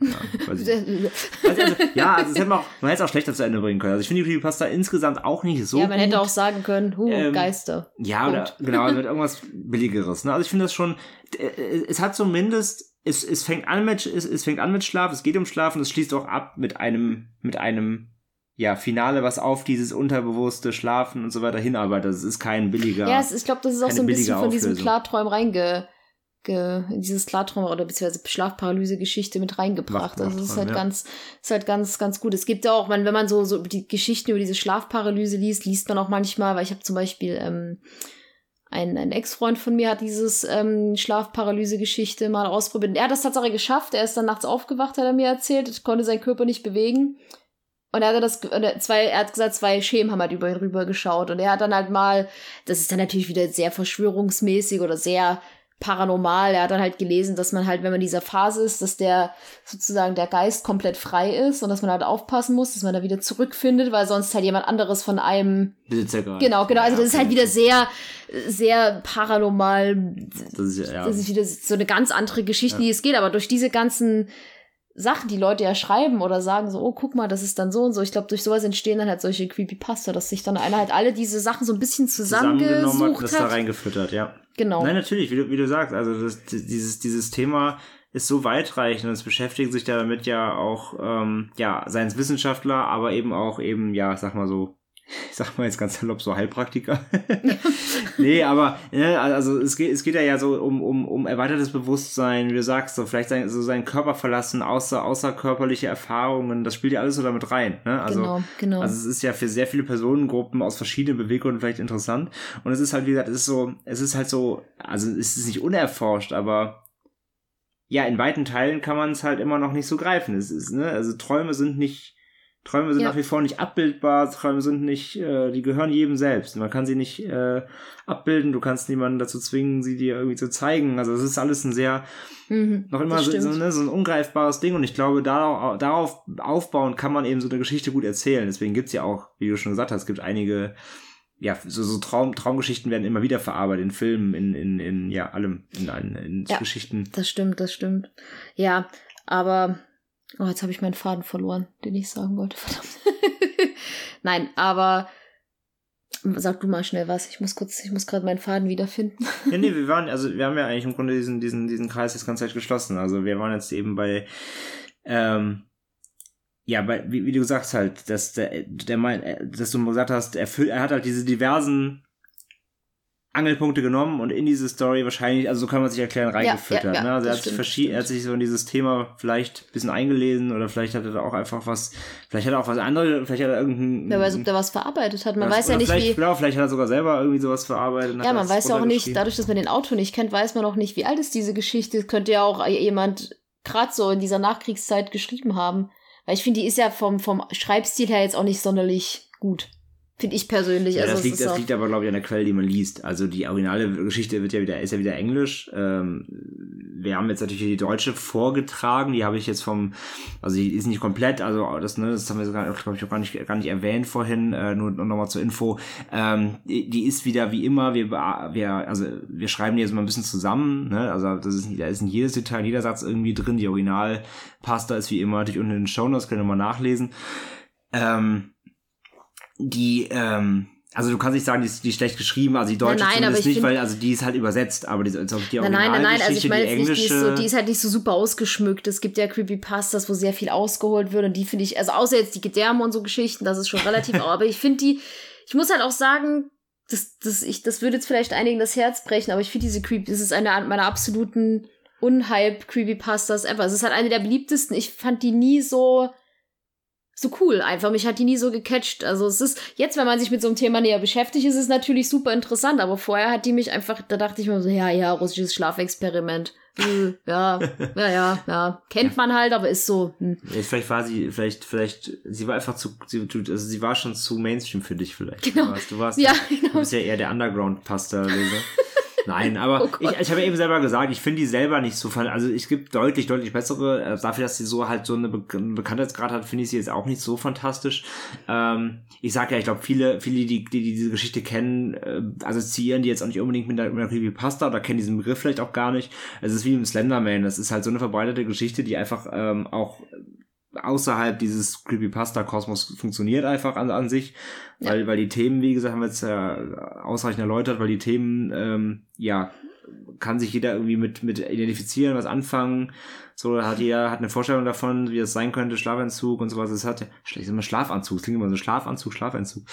ja, also, also, ja, also hätte man, auch, man hätte es auch schlechter zu Ende bringen können. Also ich finde die Creepypasta insgesamt auch nicht so. Ja, man gut. hätte auch sagen können, hu, ähm, Geister. Ja, oder genau, also mit irgendwas Billigeres. Ne? Also ich finde das schon, äh, es hat zumindest, es, es fängt an mit, es, es fängt an mit Schlaf, es geht um Schlaf und es schließt auch ab mit einem, mit einem ja, Finale, was auf dieses unterbewusste Schlafen und so weiter hinarbeitet. Das ist kein billiger. Ja, es, ich glaube, das ist auch so ein bisschen von diesem Klarträumen reinge in dieses Klartrauma oder beziehungsweise Schlafparalyse-Geschichte mit reingebracht. Also es ist halt ja. ganz, ist halt ganz, ganz gut. Es gibt ja auch, man, wenn man so, so die Geschichten über diese Schlafparalyse liest, liest man auch manchmal, weil ich habe zum Beispiel ähm, ein, ein Ex-Freund von mir hat dieses ähm, Schlafparalyse-Geschichte mal ausprobiert. Er hat das tatsächlich geschafft. Er ist dann nachts aufgewacht, hat er mir erzählt, konnte seinen Körper nicht bewegen. Und er hat das, zwei, er hat gesagt, zwei Schemen haben halt über ihn rüber geschaut. Und er hat dann halt mal, das ist dann natürlich wieder sehr verschwörungsmäßig oder sehr paranormal. Er hat dann halt gelesen, dass man halt, wenn man in dieser Phase ist, dass der sozusagen der Geist komplett frei ist und dass man halt aufpassen muss, dass man da wieder zurückfindet, weil sonst halt jemand anderes von einem Besitzer Genau, genau. Also das ist halt wieder sehr, sehr paranormal. Das ist, ja, das ist wieder so eine ganz andere Geschichte, ja. die es geht. Aber durch diese ganzen Sachen, die Leute ja schreiben oder sagen so, oh, guck mal, das ist dann so und so. Ich glaube, durch sowas entstehen dann halt solche Creepypasta, dass sich dann einer halt alle diese Sachen so ein bisschen zusammengesucht hat. Das da reingefüttert, ja. Genau. Nein, natürlich, wie du, wie du sagst, also das, dieses, dieses Thema ist so weitreichend und es beschäftigen sich damit ja auch, ähm, ja, Science-Wissenschaftler, aber eben auch eben, ja, sag mal so, ich sag mal jetzt ganz salopp, so Heilpraktiker. nee, aber ne, also es geht, es geht ja, ja so um, um, um erweitertes Bewusstsein, wie du sagst, so vielleicht sein, so seinen Körper verlassen, außer, außerkörperliche Erfahrungen, das spielt ja alles so damit rein. Ne? Also, genau, genau. Also es ist ja für sehr viele Personengruppen aus verschiedenen Beweggründen vielleicht interessant. Und es ist halt, wie gesagt, es ist so, es ist halt so, also es ist nicht unerforscht, aber ja, in weiten Teilen kann man es halt immer noch nicht so greifen. Es ist, ne, also Träume sind nicht Träume sind ja. nach wie vor nicht abbildbar, Träume sind nicht, äh, die gehören jedem selbst. Man kann sie nicht äh, abbilden, du kannst niemanden dazu zwingen, sie dir irgendwie zu zeigen. Also es ist alles ein sehr, mhm, noch immer so, so, ne, so ein ungreifbares Ding und ich glaube, darauf, darauf aufbauen kann man eben so eine Geschichte gut erzählen. Deswegen gibt's ja auch, wie du schon gesagt hast, es gibt einige, ja, so, so Traum, Traumgeschichten werden immer wieder verarbeitet in Filmen, in, in, in ja, allem, in, in, in ja, Geschichten. Das stimmt, das stimmt. Ja, aber Oh, jetzt habe ich meinen Faden verloren, den ich sagen wollte. Verdammt. Nein, aber sag du mal schnell was. Ich muss kurz, ich muss gerade meinen Faden wiederfinden. ja, nee, wir waren, also wir haben ja eigentlich im Grunde diesen, diesen, diesen Kreis jetzt ganz Zeit geschlossen. Also wir waren jetzt eben bei, ähm, ja, weil, wie, wie du sagst halt, dass der, der mein, äh, dass du gesagt hast, er, er hat halt diese diversen Angelpunkte genommen und in diese Story wahrscheinlich, also so kann man sich erklären, reingefüttert. Ja, ja, ja, ne? Also er hat, stimmt, sich er hat sich so in dieses Thema vielleicht ein bisschen eingelesen oder vielleicht hat er da auch einfach was, vielleicht hat er auch was anderes, vielleicht hat er irgendein. Wer weiß, ob der was verarbeitet hat. Man weiß ja nicht, vielleicht, wie. Genau, vielleicht hat er sogar selber irgendwie sowas verarbeitet. Ja, man weiß ja auch nicht, dadurch, dass man den Autor nicht kennt, weiß man auch nicht, wie alt ist diese Geschichte. Das könnte ja auch jemand gerade so in dieser Nachkriegszeit geschrieben haben. Weil ich finde, die ist ja vom, vom Schreibstil her jetzt auch nicht sonderlich gut. Finde ich persönlich. Ja, also das, liegt, das liegt aber, glaube ich, an der Quelle, die man liest. Also die originale Geschichte wird ja wieder, ist ja wieder Englisch. Ähm, wir haben jetzt natürlich die deutsche vorgetragen, die habe ich jetzt vom, also die ist nicht komplett, also das, ne, das haben wir glaube ich, auch gar nicht, gar nicht erwähnt vorhin, äh, nur, nur nochmal zur Info. Ähm, die, die ist wieder wie immer, wir, wir, also wir schreiben die jetzt mal ein bisschen zusammen, ne? Also das ist, da ist in jedes Detail, jeder Satz irgendwie drin. Die Originalpasta ist wie immer natürlich unten in den Show Notes, könnt ihr mal nachlesen. Ähm, die, ähm, also du kannst nicht sagen, die ist, die ist schlecht geschrieben, also die deutsche nein, nein, zumindest nicht, weil also die ist halt übersetzt, aber die, also die nein, nein, nein, nein, also ich meine die, englische... die, ist so, die ist halt nicht so super ausgeschmückt. Es gibt ja Creepypastas, wo sehr viel ausgeholt wird und die finde ich, also außer jetzt die Gedärme und so Geschichten, das ist schon relativ, aber ich finde die, ich muss halt auch sagen, das, das, ich, das würde jetzt vielleicht einigen das Herz brechen, aber ich finde diese Creep, das ist eine meiner absoluten Unhype Creepypastas ever. Es ist halt eine der beliebtesten. Ich fand die nie so so cool einfach. Mich hat die nie so gecatcht. Also es ist, jetzt, wenn man sich mit so einem Thema näher beschäftigt, ist es natürlich super interessant, aber vorher hat die mich einfach, da dachte ich mir so, ja, ja, russisches Schlafexperiment. Hm, ja, ja, ja, ja. Kennt man halt, aber ist so. Hm. Vielleicht war sie, vielleicht, vielleicht, sie war einfach zu, sie, also sie war schon zu Mainstream für dich vielleicht. Genau. Du warst, du, warst, ja, genau. du bist ja eher der Underground-Pasta-Leser. Nein, aber oh ich, ich habe ja eben selber gesagt, ich finde die selber nicht so, also es gibt deutlich, deutlich bessere, äh, dafür, dass sie so halt so eine Be Bekanntheitsgrad hat, finde ich sie jetzt auch nicht so fantastisch. Ähm, ich sage ja, ich glaube, viele, viele, die, die, die diese Geschichte kennen, äh, assoziieren die jetzt auch nicht unbedingt mit einer, mit einer Creepypasta oder kennen diesen Begriff vielleicht auch gar nicht. Es ist wie im Slenderman, das ist halt so eine verbreitete Geschichte, die einfach ähm, auch außerhalb dieses Creepypasta-Kosmos funktioniert einfach an, an sich, weil, ja. weil die Themen, wie gesagt, haben wir jetzt ja ausreichend erläutert, weil die Themen, ähm, ja, kann sich jeder irgendwie mit, mit identifizieren, was anfangen. So hat jeder hat eine Vorstellung davon, wie das sein könnte, Schlafentzug und sowas. Es hat, ich immer Schlafanzug, klingt immer so Schlafanzug, Schlafentzug.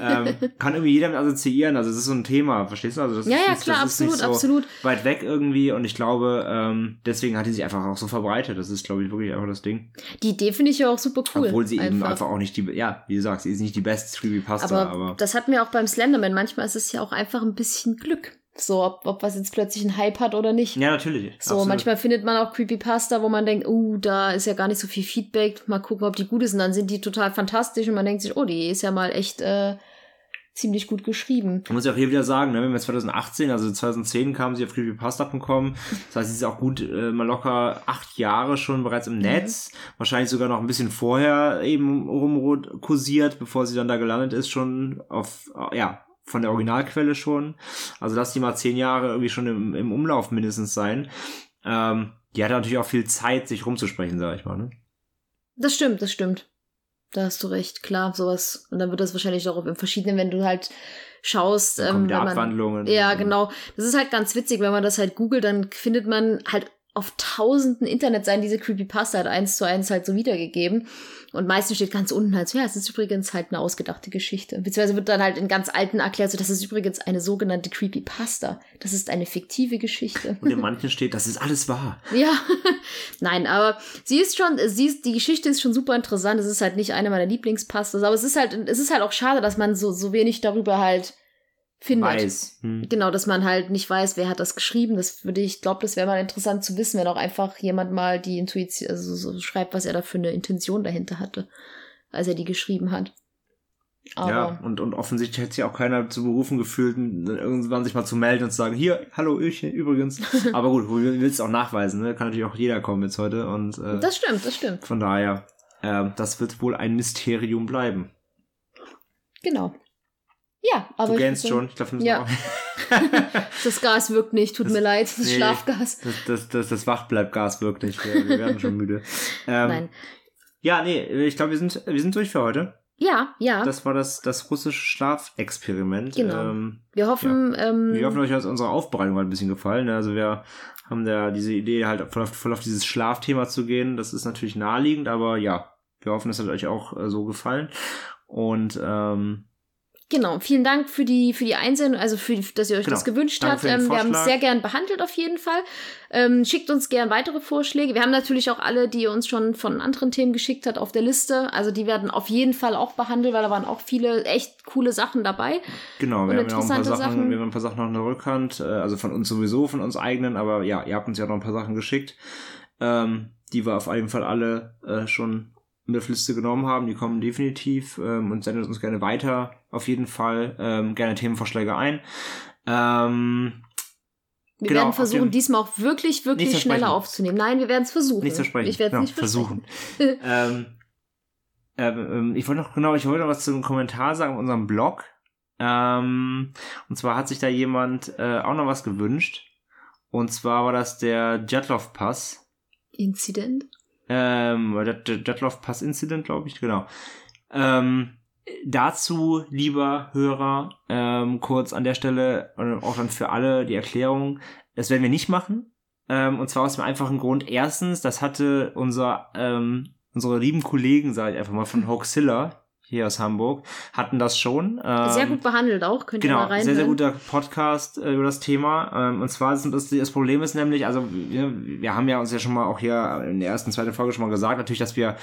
ähm, kann irgendwie jeder mit assoziieren. Also es ist so ein Thema, verstehst du? Also das ja, ist, ja, klar, das absolut, ist so absolut. Weit weg irgendwie und ich glaube, ähm, deswegen hat die sich einfach auch so verbreitet. Das ist, glaube ich, wirklich einfach das Ding. Die Idee finde ich ja auch super cool. Obwohl sie einfach. eben einfach auch nicht die, ja, wie du sagst, sie ist nicht die beste Creepypasta, aber, aber. Das hatten wir auch beim Slenderman. Manchmal ist es ja auch einfach ein bisschen Glück. So, ob, ob was jetzt plötzlich einen Hype hat oder nicht. Ja, natürlich. So, absolut. manchmal findet man auch Creepypasta, wo man denkt, oh, uh, da ist ja gar nicht so viel Feedback. Mal gucken, ob die gut ist. Und dann sind die total fantastisch und man denkt sich, oh, die ist ja mal echt äh, ziemlich gut geschrieben. Man muss ja auch hier wieder sagen, ne, wenn wir 2018, also 2010 kamen sie auf creepypasta.com. Das heißt, sie ist auch gut äh, mal locker acht Jahre schon bereits im Netz. Mhm. Wahrscheinlich sogar noch ein bisschen vorher eben rum kursiert, bevor sie dann da gelandet ist, schon auf, ja, von der Originalquelle schon. Also lass die mal zehn Jahre irgendwie schon im, im Umlauf mindestens sein. Ähm, die hat natürlich auch viel Zeit, sich rumzusprechen, sag ich mal. Ne? Das stimmt, das stimmt. Da hast du recht, klar, sowas. Und dann wird das wahrscheinlich auch im verschiedenen, wenn du halt schaust. Ähm, wenn Abwandlungen. ja, genau. Das ist halt ganz witzig, wenn man das halt googelt, dann findet man halt auf tausenden Internetseiten diese Creepypasta halt eins zu eins halt so wiedergegeben. Und meistens steht ganz unten halt so, ja, es ist übrigens halt eine ausgedachte Geschichte. Beziehungsweise wird dann halt in ganz alten erklärt, so, das ist übrigens eine sogenannte Creepypasta. Das ist eine fiktive Geschichte. Und in manchen steht, das ist alles wahr. Ja, nein, aber sie ist schon, sie ist, die Geschichte ist schon super interessant. Es ist halt nicht eine meiner Lieblingspastas, aber es ist halt, es ist halt auch schade, dass man so, so wenig darüber halt findet. Weiß. Hm. Genau, dass man halt nicht weiß, wer hat das geschrieben. Das würde ich, glaube, das wäre mal interessant zu wissen, wenn auch einfach jemand mal die Intuition, also so schreibt, was er da für eine Intention dahinter hatte, als er die geschrieben hat. Aber ja, und, und offensichtlich hätte sich auch keiner zu berufen gefühlt, irgendwann sich mal zu melden und zu sagen, hier, hallo, ich übrigens. Aber gut, du willst auch nachweisen, ne? Kann natürlich auch jeder kommen jetzt heute. Und, äh, das stimmt, das stimmt. Von daher, äh, das wird wohl ein Mysterium bleiben. Genau. Ja, aber. Du gähnst schon, ich glaube, ja. Das Gas wirkt nicht, tut das, mir leid, das nee, Schlafgas. Das, das, das, das Wachbleibgas wirkt nicht, wir, wir werden schon müde. Ähm, Nein. Ja, nee, ich glaube, wir sind, wir sind durch für heute. Ja, ja. Das war das, das russische Schlafexperiment. Genau. Ähm, wir hoffen, ja. ähm, wir hoffen, euch hat unsere Aufbereitung halt ein bisschen gefallen. Ne? Also wir haben da diese Idee, halt voll auf, voll auf dieses Schlafthema zu gehen. Das ist natürlich naheliegend, aber ja, Wir hoffen, es hat euch auch äh, so gefallen. Und ähm, Genau, vielen Dank für die, für die Einsendung, also für, dass ihr euch genau. das gewünscht habt. Ähm, wir haben es sehr gern behandelt auf jeden Fall. Ähm, schickt uns gern weitere Vorschläge. Wir haben natürlich auch alle, die ihr uns schon von anderen Themen geschickt hat, auf der Liste. Also die werden auf jeden Fall auch behandelt, weil da waren auch viele echt coole Sachen dabei. Genau, wir haben ja auch ein paar Sachen, Sachen, wir haben ein paar Sachen noch in der Rückhand, äh, also von uns sowieso, von uns eigenen, aber ja, ihr habt uns ja noch ein paar Sachen geschickt. Ähm, die wir auf jeden Fall alle äh, schon Liste genommen haben. Die kommen definitiv ähm, und sendet uns gerne weiter. Auf jeden Fall ähm, gerne Themenvorschläge ein. Ähm, wir genau, werden versuchen, diesmal auch wirklich, wirklich schneller aufzunehmen. Nein, wir werden es versuchen. Nicht versprechen. Ich werde es genau, nicht versuchen. ähm, ähm, ich wollte noch, genau, ich wollte noch was zum Kommentar sagen auf unserem Blog. Ähm, und zwar hat sich da jemand äh, auch noch was gewünscht. Und zwar war das der Jetlov Pass. Incident? Ähm, Detlef Pass Incident, glaube ich, genau. Ähm, dazu, lieber Hörer, ähm, kurz an der Stelle und auch dann für alle die Erklärung, das werden wir nicht machen. Ähm, und zwar aus dem einfachen Grund, erstens, das hatte unser, ähm, unsere lieben Kollegen, sage ich einfach mal, von Hoaxilla, hier aus Hamburg, hatten das schon. Ähm, sehr gut behandelt auch, könnt genau, ihr mal rein. Sehr, sehr guter Podcast äh, über das Thema. Ähm, und zwar ist das, das Problem ist nämlich, also wir, wir haben ja uns ja schon mal auch hier in der ersten, zweiten Folge schon mal gesagt, natürlich, dass wir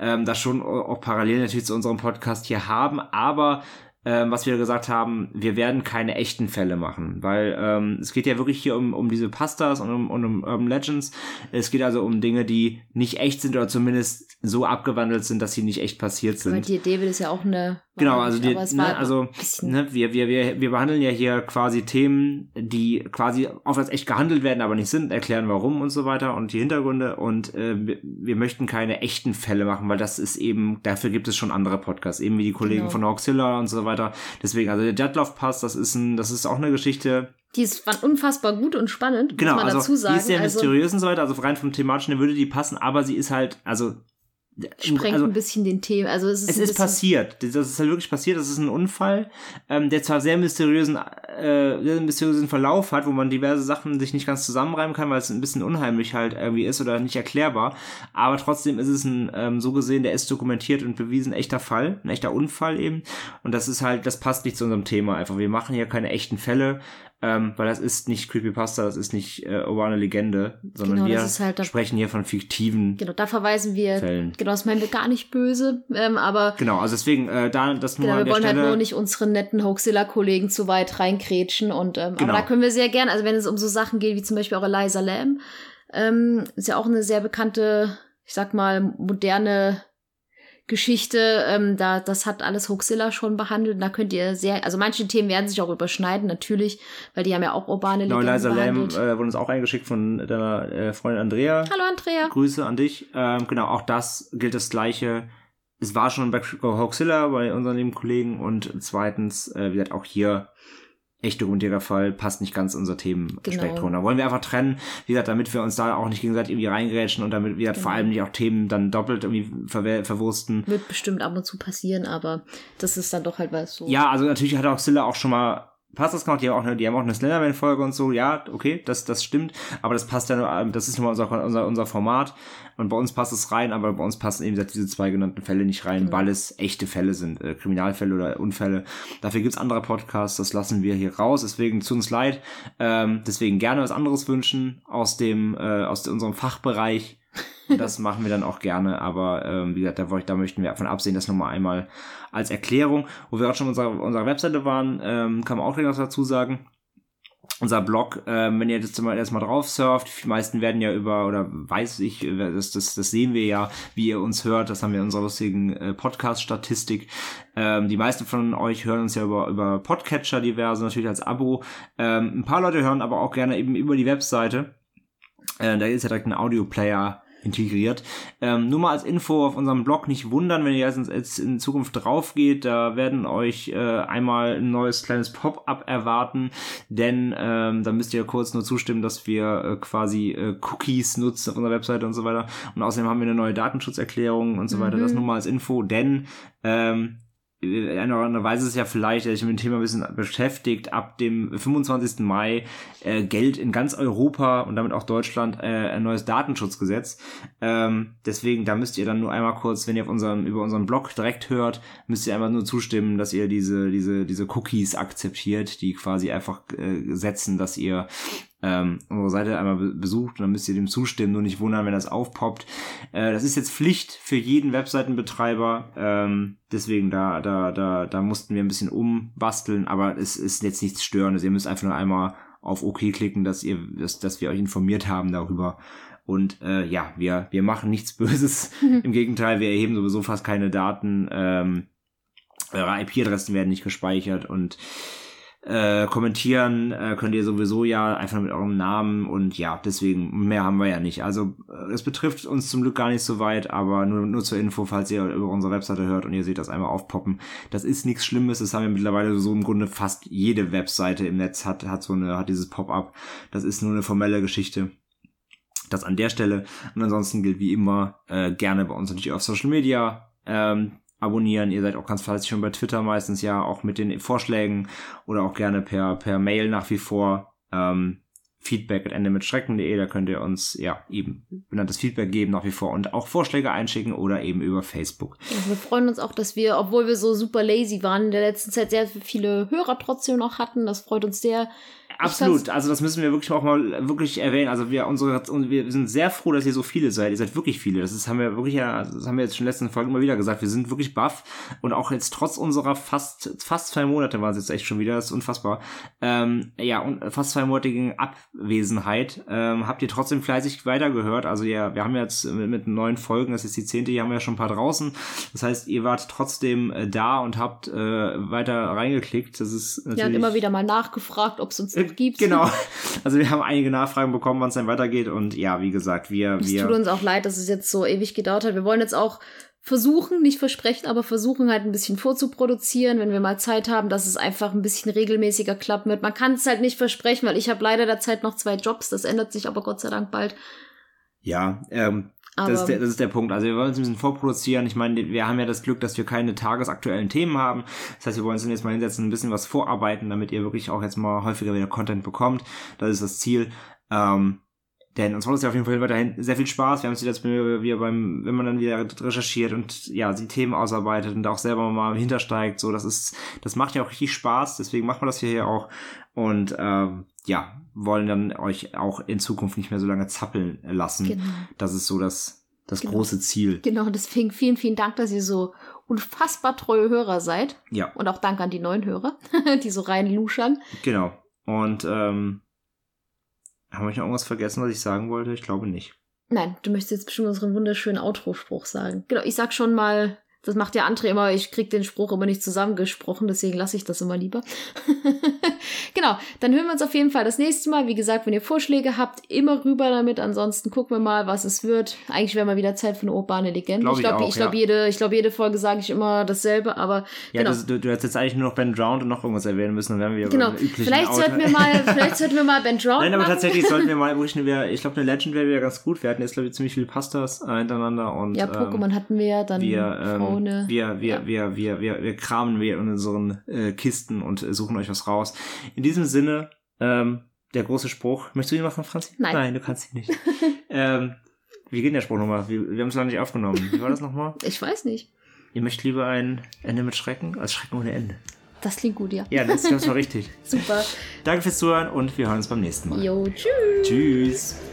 ähm, das schon auch parallel natürlich zu unserem Podcast hier haben, aber ähm, was wir gesagt haben, wir werden keine echten Fälle machen, weil ähm, es geht ja wirklich hier um, um diese Pastas und um, um, um Urban Legends. Es geht also um Dinge, die nicht echt sind oder zumindest so abgewandelt sind, dass sie nicht echt passiert sind. Aber die David ist ja auch eine. Genau, also, die, ne, also ne, wir, wir, wir, wir behandeln ja hier quasi Themen, die quasi auf als echt gehandelt werden, aber nicht sind, erklären warum und so weiter und die Hintergründe. Und äh, wir, möchten keine echten Fälle machen, weil das ist eben, dafür gibt es schon andere Podcasts, eben wie die Kollegen genau. von Auxilla und so weiter. Deswegen, also der Jetloff Pass, das ist ein, das ist auch eine Geschichte. Die ist unfassbar gut und spannend, genau, muss man also dazu sagen. Die ist sehr also, mysteriös und so weiter, also rein vom thematischen würde die passen, aber sie ist halt, also sprengt also, ein bisschen den Themen. Also es ist, es ist passiert. Das ist halt wirklich passiert. Das ist ein Unfall, ähm, der zwar sehr mysteriösen, äh, sehr mysteriösen Verlauf hat, wo man diverse Sachen sich nicht ganz zusammenreimen kann, weil es ein bisschen unheimlich halt irgendwie ist oder nicht erklärbar. Aber trotzdem ist es ein ähm, so gesehen, der ist dokumentiert und bewiesen echter Fall, ein echter Unfall eben. Und das ist halt, das passt nicht zu unserem Thema einfach. Wir machen hier keine echten Fälle ähm, weil das ist nicht Creepypasta, das ist nicht äh, urbane Legende, sondern genau, wir halt sprechen hier von fiktiven Genau, da verweisen wir, Fällen. genau, das meinen wir gar nicht böse, ähm, aber Genau, also deswegen, äh, da, das nur genau, wir wollen halt Stelle, halt nur nicht unsere netten Hoaxilla-Kollegen zu weit reinkrätschen und, ähm, genau. aber da können wir sehr gern, also wenn es um so Sachen geht, wie zum Beispiel auch Eliza Lamb, ähm, ist ja auch eine sehr bekannte, ich sag mal, moderne Geschichte, ähm, da, das hat alles Hoaxilla schon behandelt. Da könnt ihr sehr, also manche Themen werden sich auch überschneiden, natürlich, weil die haben ja auch urbane Legenden genau, Liza behandelt. Lamb äh, wurde uns auch eingeschickt von deiner äh, Freundin Andrea. Hallo Andrea. Grüße an dich. Ähm, genau, auch das gilt das Gleiche. Es war schon bei Hoaxilla, bei unseren lieben Kollegen und zweitens, äh, wie gesagt, auch hier echt dokumentierter Fall, passt nicht ganz unser Themenspektrum. Genau. Da wollen wir einfach trennen, wie gesagt, damit wir uns da auch nicht gegenseitig irgendwie reingerätschen und damit wir genau. vor allem nicht auch Themen dann doppelt irgendwie ver verwursten. Wird bestimmt ab und zu passieren, aber das ist dann doch halt was so. Ja, also natürlich hat auch Silla auch schon mal passt das? Gemacht, die haben auch eine, die haben auch eine Slenderman-Folge und so, ja, okay, das, das stimmt, aber das passt ja nur, ähm, das ist nur unser, unser, unser Format. Und bei uns passt es rein, aber bei uns passen eben diese zwei genannten Fälle nicht rein, weil es echte Fälle sind, äh, Kriminalfälle oder Unfälle. Dafür gibt's andere Podcasts, das lassen wir hier raus, deswegen zu uns leid, ähm, deswegen gerne was anderes wünschen aus dem, äh, aus unserem Fachbereich, das machen wir dann auch gerne, aber ähm, wie gesagt, da, da möchten wir davon absehen, das nochmal einmal als Erklärung. Wo wir auch schon unserer, unserer Webseite waren, ähm, kann man auch was dazu sagen. Unser Blog, ähm, wenn ihr das mal erstmal drauf surft, die meisten werden ja über, oder weiß ich, das, das, das sehen wir ja, wie ihr uns hört, das haben wir in unserer lustigen äh, Podcast-Statistik. Ähm, die meisten von euch hören uns ja über, über Podcatcher diverse, natürlich als Abo. Ähm, ein paar Leute hören aber auch gerne eben über die Webseite. Äh, da ist ja direkt ein Audio-Player integriert. Ähm, nur mal als Info auf unserem Blog nicht wundern, wenn ihr jetzt in Zukunft drauf geht, da werden euch äh, einmal ein neues kleines Pop-up erwarten, denn ähm, da müsst ihr kurz nur zustimmen, dass wir äh, quasi äh, Cookies nutzen auf unserer Webseite und so weiter. Und außerdem haben wir eine neue Datenschutzerklärung und so weiter. Das mhm. nur mal als Info, denn ähm, eine oder andere weiß es ja vielleicht, der sich mit dem Thema ein bisschen beschäftigt, ab dem 25. Mai äh, Geld in ganz Europa und damit auch Deutschland äh, ein neues Datenschutzgesetz. Ähm, deswegen, da müsst ihr dann nur einmal kurz, wenn ihr auf unserem, über unseren Blog direkt hört, müsst ihr einfach nur zustimmen, dass ihr diese, diese, diese Cookies akzeptiert, die quasi einfach äh, setzen, dass ihr ähm, unsere Seite einmal besucht und dann müsst ihr dem zustimmen, nur nicht wundern, wenn das aufpoppt. Äh, das ist jetzt Pflicht für jeden Webseitenbetreiber, ähm, deswegen da, da, da, da mussten wir ein bisschen umbasteln, aber es ist jetzt nichts Störendes. Ihr müsst einfach nur einmal auf OK klicken, dass ihr, dass, dass wir euch informiert haben darüber. Und äh, ja, wir, wir machen nichts Böses. Im Gegenteil, wir erheben sowieso fast keine Daten. Ähm, eure IP-Adressen werden nicht gespeichert und äh, kommentieren äh, könnt ihr sowieso ja einfach mit eurem Namen und ja, deswegen mehr haben wir ja nicht. Also äh, es betrifft uns zum Glück gar nicht so weit, aber nur, nur zur Info, falls ihr über unsere Webseite hört und ihr seht das einmal aufpoppen. Das ist nichts Schlimmes, das haben wir mittlerweile so im Grunde fast jede Webseite im Netz hat, hat so eine, hat dieses Pop-up. Das ist nur eine formelle Geschichte. Das an der Stelle. Und ansonsten gilt wie immer äh, gerne bei uns natürlich auf Social Media. Ähm, abonnieren. Ihr seid auch ganz fleißig schon bei Twitter meistens ja auch mit den Vorschlägen oder auch gerne per, per Mail nach wie vor. Ähm, Feedback at Ende mit Schrecken.de, da könnt ihr uns ja eben benanntes Feedback geben nach wie vor und auch Vorschläge einschicken oder eben über Facebook. Ja, wir freuen uns auch, dass wir, obwohl wir so super lazy waren, in der letzten Zeit sehr viele Hörer trotzdem noch hatten. Das freut uns sehr. Absolut, also das müssen wir wirklich auch mal wirklich erwähnen. Also wir unsere wir sind sehr froh, dass ihr so viele seid. Ihr seid wirklich viele. Das ist, haben wir wirklich ja, das haben wir jetzt schon in den letzten Folgen immer wieder gesagt. Wir sind wirklich baff und auch jetzt trotz unserer fast fast zwei Monate war es jetzt echt schon wieder, das ist unfassbar. Ähm, ja und fast zweimonatigen Abwesenheit ähm, habt ihr trotzdem fleißig weitergehört. Also ja, wir haben jetzt mit, mit neun Folgen, das ist die zehnte, hier haben wir ja schon ein paar draußen. Das heißt, ihr wart trotzdem äh, da und habt äh, weiter reingeklickt. Das ist natürlich. Ja, und immer wieder mal nachgefragt, ob es uns noch gibt. Genau. Also wir haben einige Nachfragen bekommen, wann es dann weitergeht. Und ja, wie gesagt, wir. Es wir tut uns auch leid, dass es jetzt so ewig gedauert hat. Wir wollen jetzt auch versuchen, nicht versprechen, aber versuchen halt ein bisschen vorzuproduzieren, wenn wir mal Zeit haben, dass es einfach ein bisschen regelmäßiger klappen wird. Man kann es halt nicht versprechen, weil ich habe leider derzeit noch zwei Jobs. Das ändert sich aber Gott sei Dank bald. Ja, ähm, das ist, der, das ist der Punkt. Also wir wollen uns ein bisschen vorproduzieren. Ich meine, wir haben ja das Glück, dass wir keine tagesaktuellen Themen haben. Das heißt, wir wollen uns jetzt mal hinsetzen, ein bisschen was vorarbeiten, damit ihr wirklich auch jetzt mal häufiger wieder Content bekommt. Das ist das Ziel. Ähm, denn uns macht es ja auf jeden Fall weiterhin sehr viel Spaß. Wir haben es jetzt wieder beim, wenn man dann wieder recherchiert und ja, die Themen ausarbeitet und auch selber mal hintersteigt, so, das ist, das macht ja auch richtig Spaß. Deswegen machen wir das hier auch. Und ähm, ja, wollen dann euch auch in Zukunft nicht mehr so lange zappeln lassen. Genau. Das ist so das, das genau. große Ziel. Genau, deswegen vielen, vielen Dank, dass ihr so unfassbar treue Hörer seid. Ja. Und auch Dank an die neuen Hörer, die so rein luschern. Genau. Und ähm, haben wir noch irgendwas vergessen, was ich sagen wollte? Ich glaube nicht. Nein, du möchtest jetzt bestimmt unseren wunderschönen Outro-Spruch sagen. Genau, ich sag schon mal das macht ja André immer, ich krieg den Spruch immer nicht zusammengesprochen, deswegen lasse ich das immer lieber. genau, dann hören wir uns auf jeden Fall das nächste Mal. Wie gesagt, wenn ihr Vorschläge habt, immer rüber damit. Ansonsten gucken wir mal, was es wird. Eigentlich wäre mal wieder Zeit für eine urbane Legende. Glaub ich glaube, ich, glaub, ja. jede, ich glaube, jede Folge sage ich immer dasselbe, aber. Ja, genau. das, du, du hättest jetzt eigentlich nur noch Ben Drowned und noch irgendwas erwähnen müssen, dann wären wir genau. Vielleicht sollten wir mal, vielleicht sollten wir mal Ben Drowned. Nein, aber machen. tatsächlich sollten wir mal, ich glaube, eine Legend wäre wieder ganz gut. Wir hatten jetzt, glaube ich, ziemlich viele Pastas äh, hintereinander und. Ja, Pokémon ähm, hatten wir ja dann. Wir, ähm, Fraune. Wir, wir, ja. wir, wir, wir, wir kramen wir in unseren äh, Kisten und äh, suchen euch was raus. In diesem Sinne, ähm, der große Spruch. Möchtest du ihn machen, Franzi? Nein. Nein, du kannst ihn nicht. ähm, wie geht der Spruch nochmal? Wir, wir haben es noch nicht aufgenommen. Wie war das nochmal? Ich weiß nicht. Ihr möchtet lieber ein Ende mit Schrecken als Schrecken ohne Ende. Das klingt gut, ja. Ja, das, das war richtig. Super. Danke fürs Zuhören und wir hören uns beim nächsten Mal. Jo, tschüss. Tschüss.